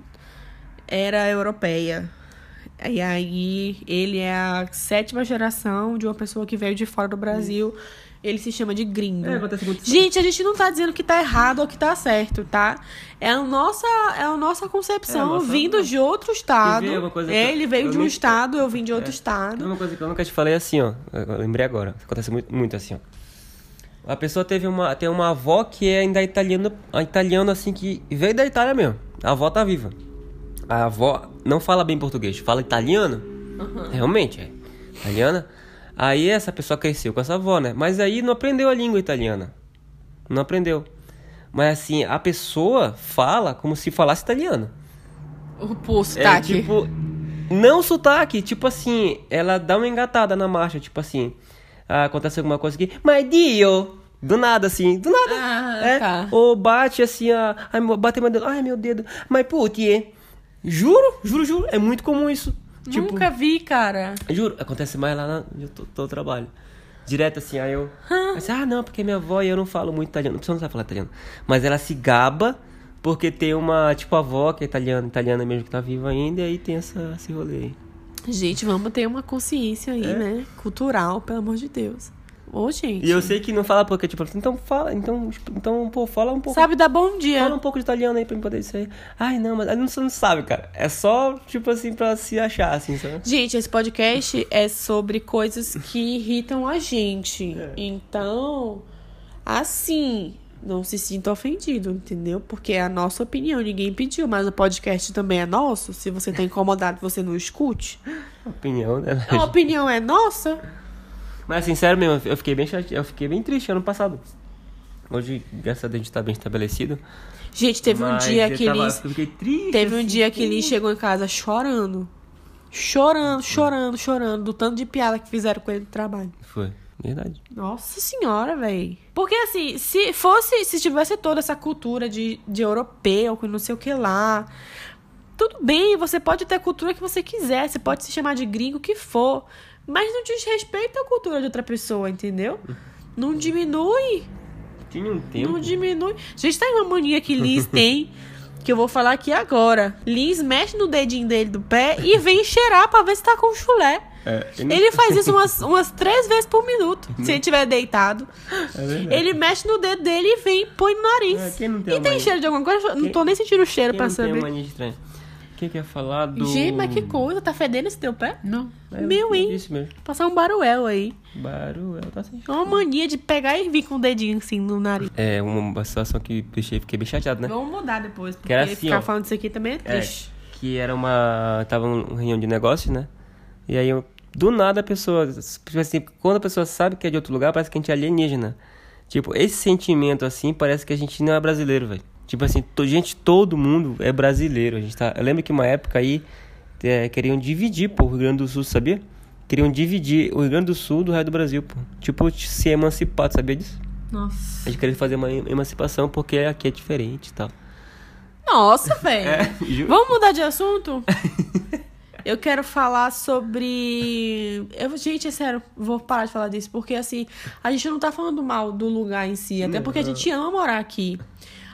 era europeia. E aí ele é a sétima geração de uma pessoa que veio de fora do Brasil. Ele se chama de gringo. É, acontece muito. Gente, a gente não tá dizendo que tá errado ou que tá certo, tá? É a nossa, é a nossa concepção, É a nossa- vindo de outro estado. Que Ele veio de um nem- estado, eu vim de outro É estado. uma coisa que eu nunca te falei é assim, ó. Eu lembrei agora. Acontece muito, muito assim, ó. A pessoa teve uma, tem uma avó que é ainda italiana, a italiana assim que veio da Itália mesmo. A avó tá viva. A avó não fala bem português, fala italiano. Realmente, é. Italiana. Aí essa pessoa cresceu com essa avó, né? Mas aí não aprendeu a língua italiana. Não aprendeu. Mas assim, a pessoa fala como se falasse italiano. O É sotaque. tipo. Não sotaque, tipo assim, ela dá uma engatada na marcha, tipo assim. ah, acontece alguma coisa aqui, mas Dio! Do nada, assim, do nada. Ah, é, tá. Ou bate assim, ah, ai, meu- bate meu dedo, ai meu dedo, mas putie. Juro, juro, juro, é muito comum isso. Tipo, Nunca vi, cara. Juro, acontece mais lá na- onde eu tô, tô trabalho. Direto assim, aí eu. Assim, ah, não, porque minha avó e eu não falo muito italiano. Não precisa não sabe falar italiano. Mas ela se gaba porque tem uma, tipo, avó que é italiana, italiana mesmo que tá viva ainda, e aí tem essa, esse rolê aí. Gente, vamos ter uma consciência aí, né? Cultural, pelo amor de Deus. Ô, gente. E eu sei que não fala porque, tipo, então fala, então, então pô, fala um pouco. Sabe dar bom dia. Fala um pouco de italiano aí pra mim poder isso aí. Ai, não, mas não, você não sabe, cara. É só, tipo assim, pra se achar, assim, sabe? Gente, esse podcast é sobre coisas que irritam a gente. É. Então, assim, não se sinta ofendido, entendeu? Porque é a nossa opinião, ninguém pediu, mas o podcast também é nosso. Se você tá incomodado, você não escute. Opinião, né? A opinião é nossa. Mas assim, sério mesmo, eu fiquei bem chate... eu fiquei bem triste ano passado. Hoje, graças a Deus, a gente tá bem estabelecido. Gente, teve um dia que tava- Liz. Triste. Teve um assim, dia que Liz chegou em casa chorando. Chorando, chorando, chorando, do tanto de piada que fizeram com ele no trabalho. Foi, verdade. Nossa senhora, véi. Porque assim, se fosse, se tivesse toda essa cultura de, de europeu, com não sei o que lá. Tudo bem, você pode ter a cultura que você quiser, você pode se chamar de gringo o que for. Mas não desrespeita a cultura de outra pessoa, entendeu? Não diminui, Tinha um tempo. não diminui. Gente, tem uma mania que Liz tem, que eu vou falar aqui agora. Liz mexe no dedinho dele do pé e vem cheirar pra ver se tá com chulé. É, não- Ele faz isso umas, umas três vezes por minuto, se ele estiver deitado. É. Ele mexe no dedo dele e vem, põe no nariz. É, não e tem mania? cheiro de alguma coisa? Não Quem- tô nem sentindo o cheiro Quem pra não tem saber. mania estranha? Quem quer falar do... Gente, mas que coisa, tá fedendo esse teu pé? Não. É, Meu, hein? Isso mesmo. Passar um baruel aí. Baruel, tá sem É uma mania de pegar e vir com o dedinho assim no nariz. É uma situação que deixei, fiquei bem chateado, né? Vamos mudar depois, porque Que era assim, ficar ó. falando isso aqui também é É, triste. que era uma. Tava uma reunião de negócio, né? E aí, eu- do nada, a pessoa. Tipo assim, quando a pessoa sabe que é de outro lugar, parece que a gente é alienígena. Tipo, esse sentimento assim, parece que a gente não é brasileiro, velho. Tipo assim, gente, todo mundo é brasileiro. A gente tá... Eu lembro que uma época aí é, queriam dividir, pô, o Rio Grande do Sul, sabia? Queriam dividir o Rio Grande do Sul do resto do Brasil, pô. Tipo, se emancipar, sabia disso? Nossa. A gente queria fazer uma emancipação porque aqui é diferente e tal. Nossa, velho. É. Vamos mudar de assunto? Eu quero falar sobre. Eu, gente, é sério, vou parar de falar disso, porque assim, a gente não tá falando mal do lugar em si, até porque a gente ama morar aqui.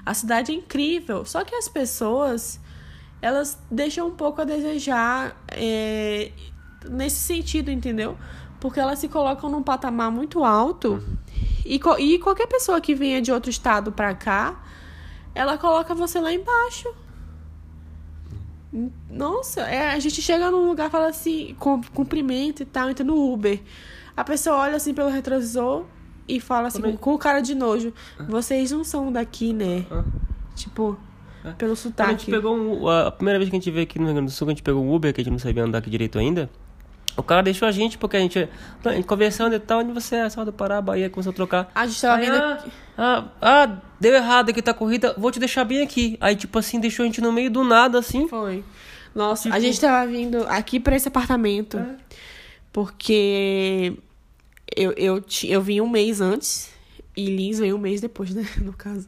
A cidade é incrível, só que as pessoas, elas deixam um pouco a desejar é, nesse sentido, entendeu? Porque elas se colocam num patamar muito alto e, co- e qualquer pessoa que venha de outro estado pra cá, ela coloca você lá embaixo. Nossa, é, a gente chega num lugar e fala assim, cumprimento e tal, entra no Uber. A pessoa olha assim pelo retrovisor e fala assim, com, com cara de nojo, vocês não são daqui, né? Ah. Tipo, pelo Quando a sotaque. gente pegou um, a primeira vez que a gente veio aqui no Rio Grande do Sul, a gente pegou um Uber, que a gente não sabia andar aqui direito ainda. O cara deixou a gente, porque a gente, a gente conversando e tal, onde você é, só do Pará, Bahia, começou a trocar. A gente tava Aí, vendo. ah, ah, ah, deu errado aqui, tá corrida, vou te deixar bem aqui. Aí, tipo assim, deixou a gente no meio do nada, assim. Foi. Nossa, Tipo- a gente tava vindo aqui pra esse apartamento. É. Porque eu, eu, eu vim um mês antes. E Lins veio um mês depois, né? No caso.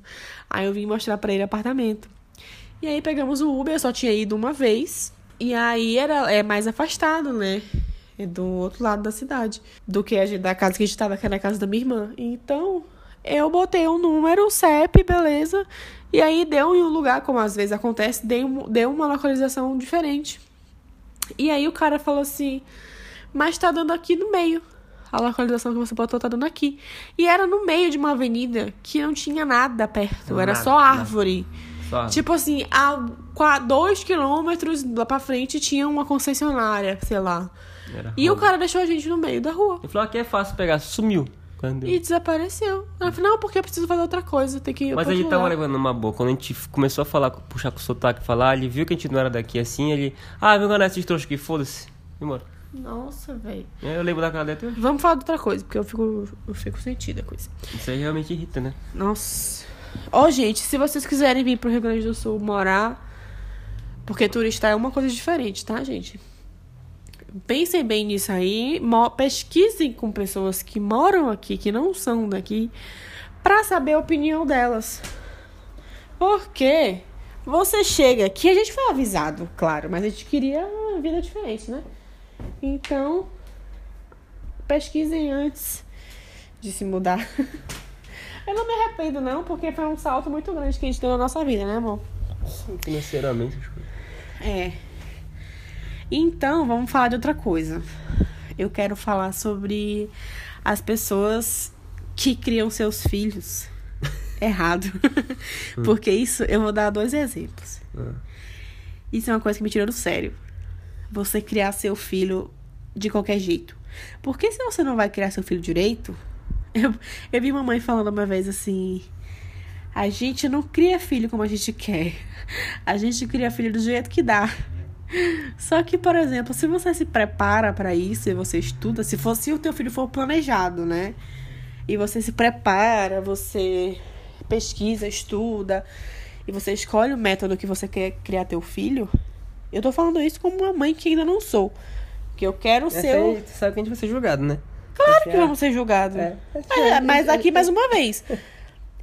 Aí eu vim mostrar pra ele apartamento. E aí pegamos o Uber, eu só tinha ido uma vez. E aí era é mais afastado, né? É do outro lado da cidade. Do que a gente, da casa que a gente tava, que era a casa da minha irmã. Então, eu botei um número, CEP, beleza. E aí deu em um lugar, como às vezes acontece, deu, deu uma localização diferente. E aí o cara falou assim, mas tá dando aqui no meio. A localização que você botou tá dando aqui. E era no meio de uma avenida que não tinha nada perto. Era Nada, só árvore. Só. Tipo assim, a dois quilômetros lá pra frente tinha uma concessionária, sei lá. Era E o cara deixou a gente no meio da rua. Ele falou, aqui é fácil pegar, sumiu. Quando... E desapareceu. Eu falei, não, porque eu preciso fazer outra coisa. Tem que ir Mas ele tava levando numa boa. Quando a gente começou a falar, puxar com o sotaque, falar, ele viu que a gente não era daqui assim, ele... Ah, meu enganar esses trouxas aqui, foda-se. Vai embora. Nossa, velho. Aí Eu lembro da cara até hoje. Vamos falar de outra coisa, porque eu fico, eu fico sentida com isso. Isso aí realmente irrita, né? Nossa. Ó, gente, se vocês quiserem vir pro Rio Grande do Sul morar, porque turista é uma coisa diferente, tá, gente? Pensem bem nisso aí, pesquisem com pessoas que moram aqui, que não são daqui, pra saber a opinião delas. Porque você chega aqui, a gente foi avisado, claro, mas a gente queria uma vida diferente, né? Então, pesquisem antes de se mudar. Eu não me arrependo, não, porque foi um salto muito grande que a gente deu na nossa vida, né, amor? Financeiramente, as coisas. É. Então, vamos falar de outra coisa. Eu quero falar sobre as pessoas que criam seus filhos errado. Porque isso, eu vou dar dois exemplos. Ah. Isso é uma coisa que me tirou do sério. Você criar seu filho de qualquer jeito. Porque se você não vai criar seu filho direito. Eu, eu vi mamãe falando uma vez assim. A gente não cria filho como a gente quer. A gente cria filho do jeito que dá. Só que, por exemplo, se você se prepara para isso e você estuda, se fosse o teu filho for planejado, né? E você se prepara, você pesquisa, estuda e você escolhe o método que você quer criar teu filho. Eu tô falando isso como uma mãe que ainda não sou. Que eu quero Essa ser. o- aí, tu sabe que a gente vai ser julgado, né? Claro que vamos ser julgados. É. É, mas aqui mais uma vez.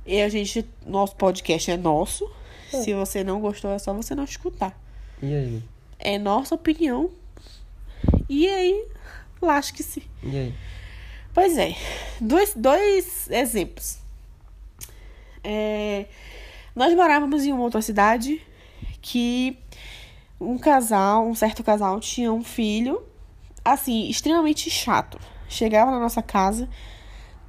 E a gente, nosso podcast é nosso. Se você não gostou, é só você não escutar. E aí? É nossa opinião. E aí, lasque-se. E aí? Pois é, dois, dois exemplos. É, nós morávamos em uma outra cidade que um casal, um certo casal, tinha um filho, assim, extremamente chato. Chegava na nossa casa,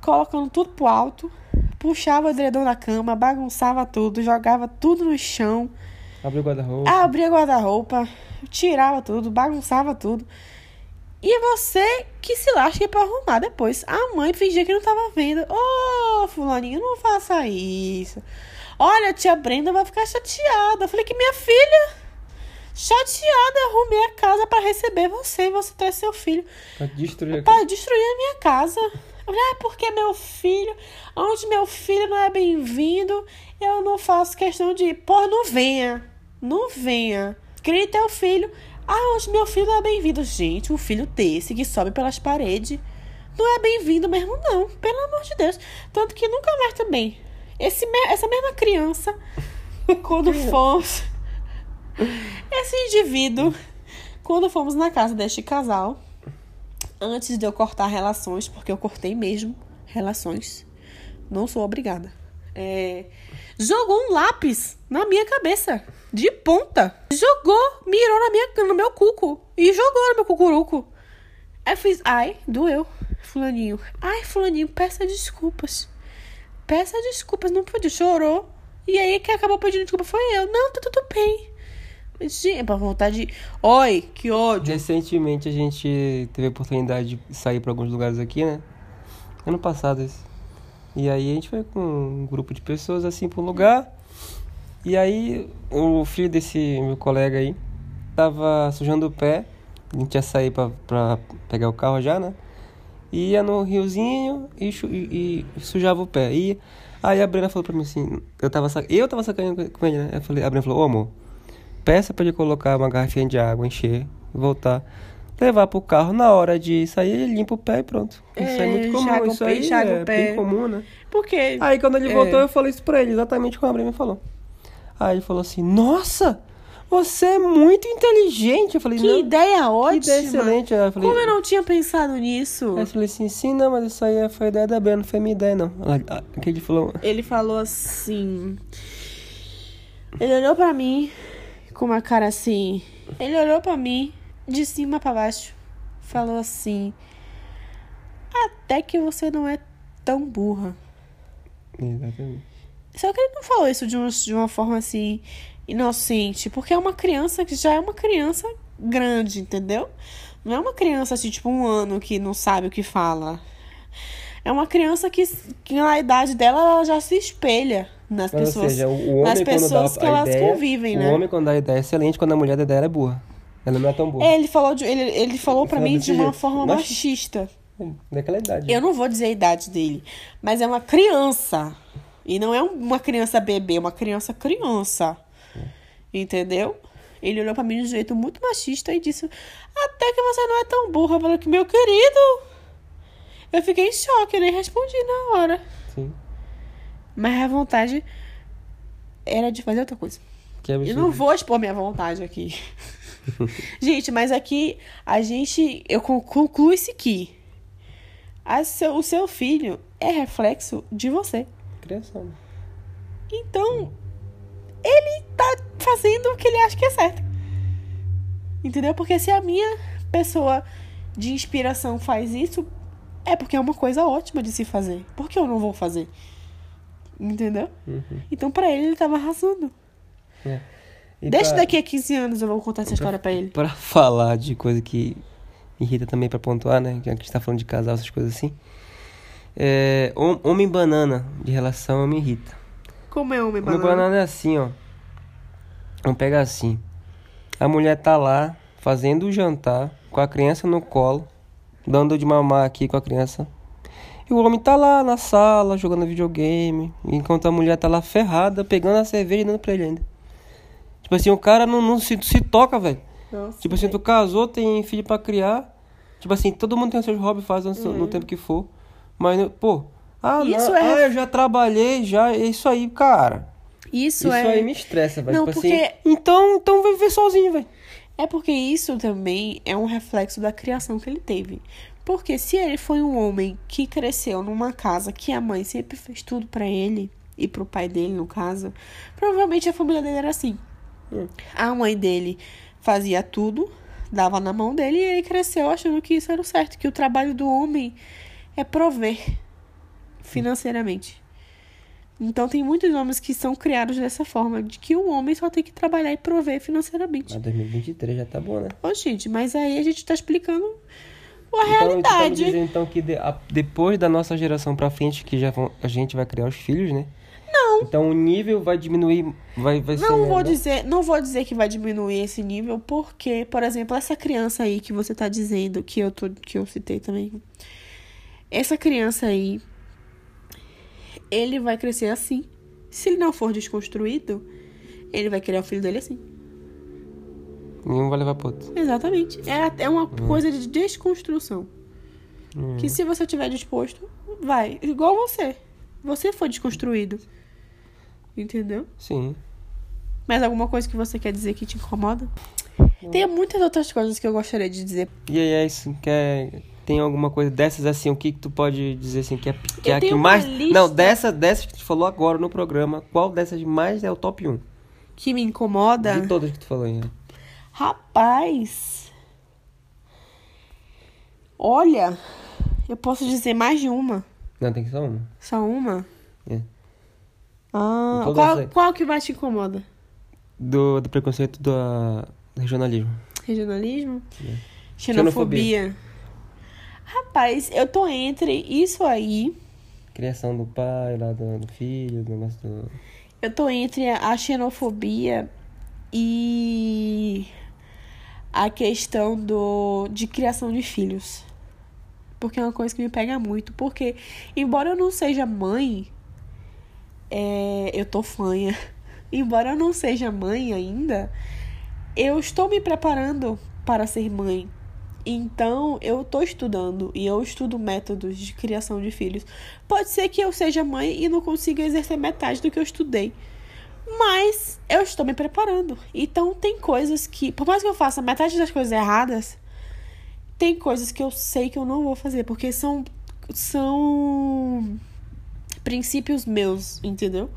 colocando tudo pro alto, puxava o edredom da cama, bagunçava tudo, jogava tudo no chão. Abre o guarda-roupa. Abria guarda-roupa, tirava tudo, bagunçava tudo. E você que se lasque pra arrumar depois. A mãe fingia que não tava vendo. Ô, fulaninho, não faça isso. Olha, a tia Brenda vai ficar chateada. Eu falei que minha filha, chateada, arrumei a casa pra receber você e você traz seu filho Pra destruir a pra destruir a minha casa. Eu falei, ah, porque meu filho, onde meu filho não é bem-vindo, eu não faço questão de ir. Pô, não venha. Não venha. Crie teu filho. Ah, onde meu filho não é bem-vindo. Gente, um filho desse que sobe pelas paredes não é bem-vindo mesmo, não. Pelo amor de Deus. Tanto que nunca mais também. Esse, essa mesma criança, quando fomos. Esse indivíduo, quando fomos na casa deste casal, antes de eu cortar relações, porque eu cortei mesmo relações, não sou obrigada. É, jogou um lápis na minha cabeça, de ponta. Jogou, mirou na minha, no meu cuco e jogou no meu cucuruco. Aí eu fiz, ai, doeu, fulaninho. Ai, fulaninho, peça desculpas. Peça desculpas, não podia, chorou. E aí quem acabou pedindo desculpa foi eu. Não, tá tudo bem. Gente, pra vontade de... Oi, que ódio. Recentemente a gente teve a oportunidade de sair pra alguns lugares aqui, né? Ano passado. E aí a gente foi com um grupo de pessoas assim pra um lugar. E aí o filho desse meu colega aí tava sujando o pé. A gente ia sair pra, pra pegar o carro já, né? E ia no riozinho e, e- e sujava o pé. E aí a Brena falou pra mim assim, eu tava, sac... eu tava sacaneando com ele, né? Eu falei, a Brena falou, ô amor, Peça pra ele colocar uma garrafinha de água, encher, voltar, levar pro carro. Na hora de sair, ele limpa o pé e pronto. Isso é, É, muito comum. o isso pé, aí é o pé. bem comum, né? Por quê? Aí quando ele É. voltou, eu falei isso pra ele, exatamente como a Brena falou. Aí ele falou assim: Nossa, você é muito inteligente. Eu falei: Que Não, ideia que ótima. ideia excelente. Eu falei, Como eu não tinha pensado nisso? Aí eu falei assim: Sim, não, mas isso aí foi ideia da Brena, não foi minha ideia, não. Ela- a- Que ele falou: Ele falou assim. Ele olhou pra mim com uma cara assim. Ele olhou pra mim de cima pra baixo. Falou assim: Até que você não é tão burra. Exatamente. Só que ele não falou isso de, um- de uma forma assim, inocente. Porque é uma criança que já é uma criança grande, entendeu? Não é uma criança assim, tipo um ano que não sabe o que fala. É uma criança que, que na idade dela ela já se espelha nas Mas, pessoas. ou seja, o, o homem nas pessoas dá que a elas ideia, convivem, o né? homem quando dá a ideia é excelente, quando a mulher da ideia ela é burra. Ela não é tão boa. É, ele falou, de, ele, ele falou pra Fala mim de uma jeito. forma Machista. machista. Daquela idade. Eu não vou dizer a idade dele, mas é uma criança. E não é um- uma criança bebê, é uma criança criança. Entendeu? Ele olhou pra mim de um jeito muito machista e disse: Até que você não é tão burra. Eu falei que, meu querido. Eu fiquei em choque, eu nem respondi na hora. Sim. Mas a vontade era de fazer outra coisa. Que Eu absurdo. não vou expor minha vontade aqui. gente, mas aqui a gente. Eu con- concluo-se que seu- o seu filho é reflexo de você. Criação. Então, ele tá fazendo o que ele acha que é certo. Entendeu? Porque se a minha pessoa de inspiração faz isso, é porque é uma coisa ótima de se fazer. Por que eu não vou fazer? Entendeu? Uhum. Então, pra ele, ele tava arrasando. É. Deixa pra- daqui a 15 anos eu vou contar essa história pra ele. Pra falar de coisa que me irrita também pra pontuar, né? Que a gente tá falando de casal, essas coisas assim. É, hom- homem banana de relação me irrita. Como é homem Homem banana? banana é assim, ó. Vamos pegar assim. A mulher tá lá fazendo o jantar com a criança no colo, dando de mamar aqui com a criança. E o homem tá lá na sala jogando videogame, enquanto a mulher tá lá ferrada, pegando a cerveja e dando pra ele ainda. Tipo assim, o cara não, não se, se toca, velho. Nossa, Tipo assim, tu casou, tem filho pra criar. Tipo assim, todo mundo tem os seus hobbies, faz no, seu- no tempo que for. Mas, pô, ah, Isso não, é- ah, eu já trabalhei, já, é isso aí, cara. Isso, Isso, é. aí me estressa, velho. Não, tipo porque- assim, então, então vai viver sozinho, velho. É porque isso também é um reflexo da criação que ele teve. Porque se ele foi um homem que cresceu numa casa que a mãe sempre fez tudo pra ele e pro pai dele, no caso, provavelmente a família dele era assim. Hum. A mãe dele fazia tudo, dava na mão dele e ele cresceu achando que isso era o certo, que o trabalho do homem é prover financeiramente. Então tem muitos homens que são criados dessa forma, de que o homem só tem que trabalhar e prover financeiramente. Mas 2023 já tá bom, né? Ô, gente, mas aí a gente tá explicando a Então, realidade. dizendo, então que de- a- depois da nossa geração pra frente, que já vão- a gente vai criar os filhos, né? Não. Então o nível vai diminuir, vai, vai ser... Não vou menor. dizer, não vou dizer que vai diminuir esse nível, porque, por exemplo, essa criança aí que você tá dizendo, que eu tô, que eu citei também. Essa criança aí, ele vai crescer assim. Se ele não for desconstruído, ele vai criar o filho dele assim. Nenhum vai levar pro outro. Exatamente. É, é uma coisa de desconstrução. Que se você tiver disposto, vai. Igual você. Você foi desconstruído. Entendeu? Sim. Mais alguma coisa que você quer dizer que te incomoda? Tem muitas outras coisas que eu gostaria de dizer. E aí, é isso. Quer... Tem alguma coisa dessas assim, o que, que tu pode dizer assim, que é, que é a que mais... lista. Não, dessa, dessas que tu falou agora no programa, qual dessas mais é o top 1? Que me incomoda. De todas que tu falou aí. Rapaz. Olha, eu posso dizer mais de uma. Não, tem que ser uma. Só uma? É. Ah, qual, qual que mais te incomoda? Do, do preconceito do, ah, do regionalismo. Regionalismo? É. Xenofobia. Rapaz, eu tô entre isso aí. Criação do pai, lá do, do filho, do negócio do... Eu tô entre a xenofobia e a questão do de criação de filhos. Porque é uma coisa que me pega muito. Porque, embora eu não seja mãe, é, eu tô fanha. Embora eu não seja mãe ainda, eu estou me preparando para ser mãe. Então, eu tô estudando e eu estudo métodos de criação de filhos. Pode ser que eu seja mãe e não consiga exercer metade do que eu estudei. Mas eu estou me preparando. Então, tem coisas que, por mais que eu faça metade das coisas erradas, tem coisas que eu sei que eu não vou fazer, porque são são princípios meus, entendeu?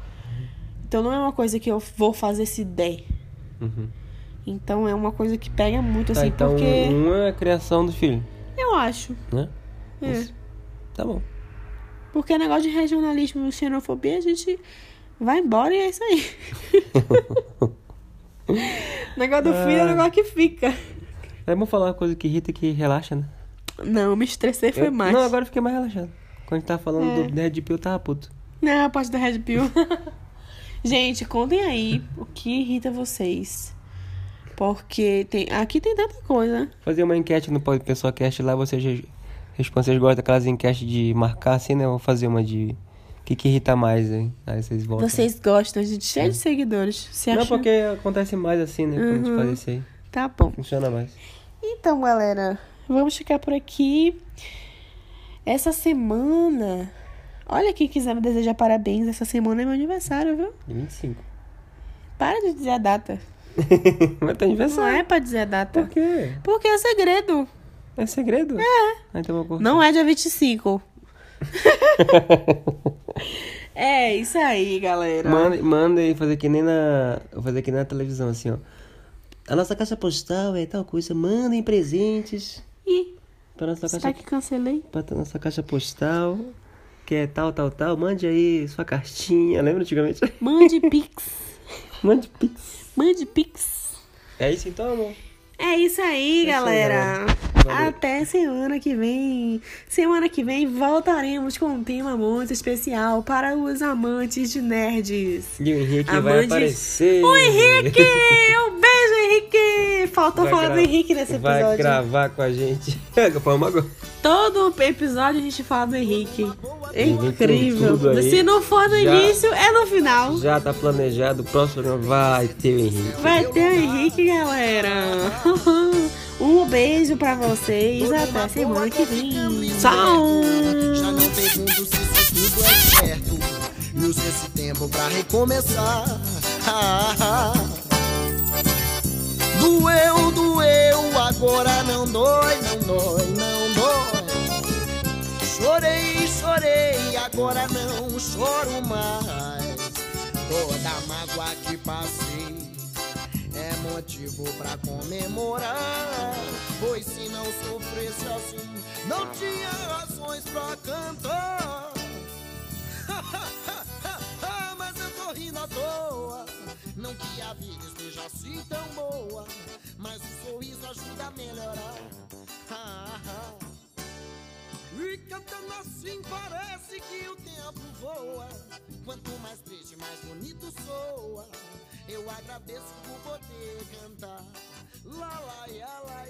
Então não é uma coisa que eu vou fazer se der. Uhum. Então é uma coisa que pega muito Tá, assim, então porque um é a criação do filho, eu acho. né? É. Isso. Tá bom. Porque negócio de regionalismo e xenofobia, a gente vai embora e é isso aí. negócio do filho é Ah. o negócio que fica. É bom falar uma coisa que irrita e que relaxa, né? Não, me estressei foi Eu- mais. Não, agora eu fiquei mais relaxado. Quando a gente tava falando É. do Red Pill, eu tava puto. Não, a parte da Red Pill. Gente, contem aí o que irrita vocês. Porque tem, aqui tem tanta coisa. Fazer uma enquete no Pessoal Cast lá, vocês respondem. Vocês gostam daquelas enquetes de marcar assim, né? Eu vou fazer uma de. O que, que irrita mais, hein? Aí vocês voltam. Vocês gostam, gente, cheio de seguidores. É. Não, acha? porque acontece mais assim, né? Quando a gente Uhum. faz isso aí. Tá bom. Funciona mais. Então, galera, vamos ficar por aqui. Essa semana. Olha, quem quiser me desejar parabéns, essa semana é meu aniversário, viu? De 25. Para de dizer a data. Mas tá Não aniversário. é pra dizer a data. Por quê? Porque é segredo. É segredo? É. Ah, então. Não é dia 25. é isso aí, galera. Manda, manda fazer que nem na. Vou fazer que nem na televisão, assim, ó. A nossa caixa postal é tal coisa. Mandem presentes Ih, pra nossa será caixa, que cancelei? pra nossa caixa postal. Que é tal, tal, tal. Mande aí sua cartinha. Lembra antigamente? Mande pix. Mande pix. Mande pix. É isso então, amor? É isso aí, É isso aí, galera. Até semana que vem. Semana que vem voltaremos com um tema muito especial para os amantes de nerds. E o Henrique vai Amantes- aparecer. O Henrique! Um beijo, Henrique! Faltou Vai falar do Henrique nesse Vai episódio. gravar com a gente. Vamos agora. Todo episódio a gente fala do Henrique. É incrível. aí. Se não for no Já- início, é no final. Já tá planejado. O próximo programa vai ter o Henrique. Vai ter o Henrique, galera. Um beijo pra vocês. Até semana que vem. Tchau. Já não pergunto se tudo é certo. E esse tempo pra recomeçar. Doeu, doeu, agora não dói, não dói, não dói. Chorei, chorei, agora não choro mais. Toda mágoa que passei é motivo pra comemorar. Pois se não sofresse assim, não tinha razões pra cantar. Mas eu tô rindo à toa. Não que a vida esteja assim tão boa, mas o sorriso ajuda a melhorar. Ah, ah. E cantando assim parece que o tempo voa. Quanto mais triste, mais bonito soa. Eu agradeço por poder cantar. Lá, lá, ia, lá,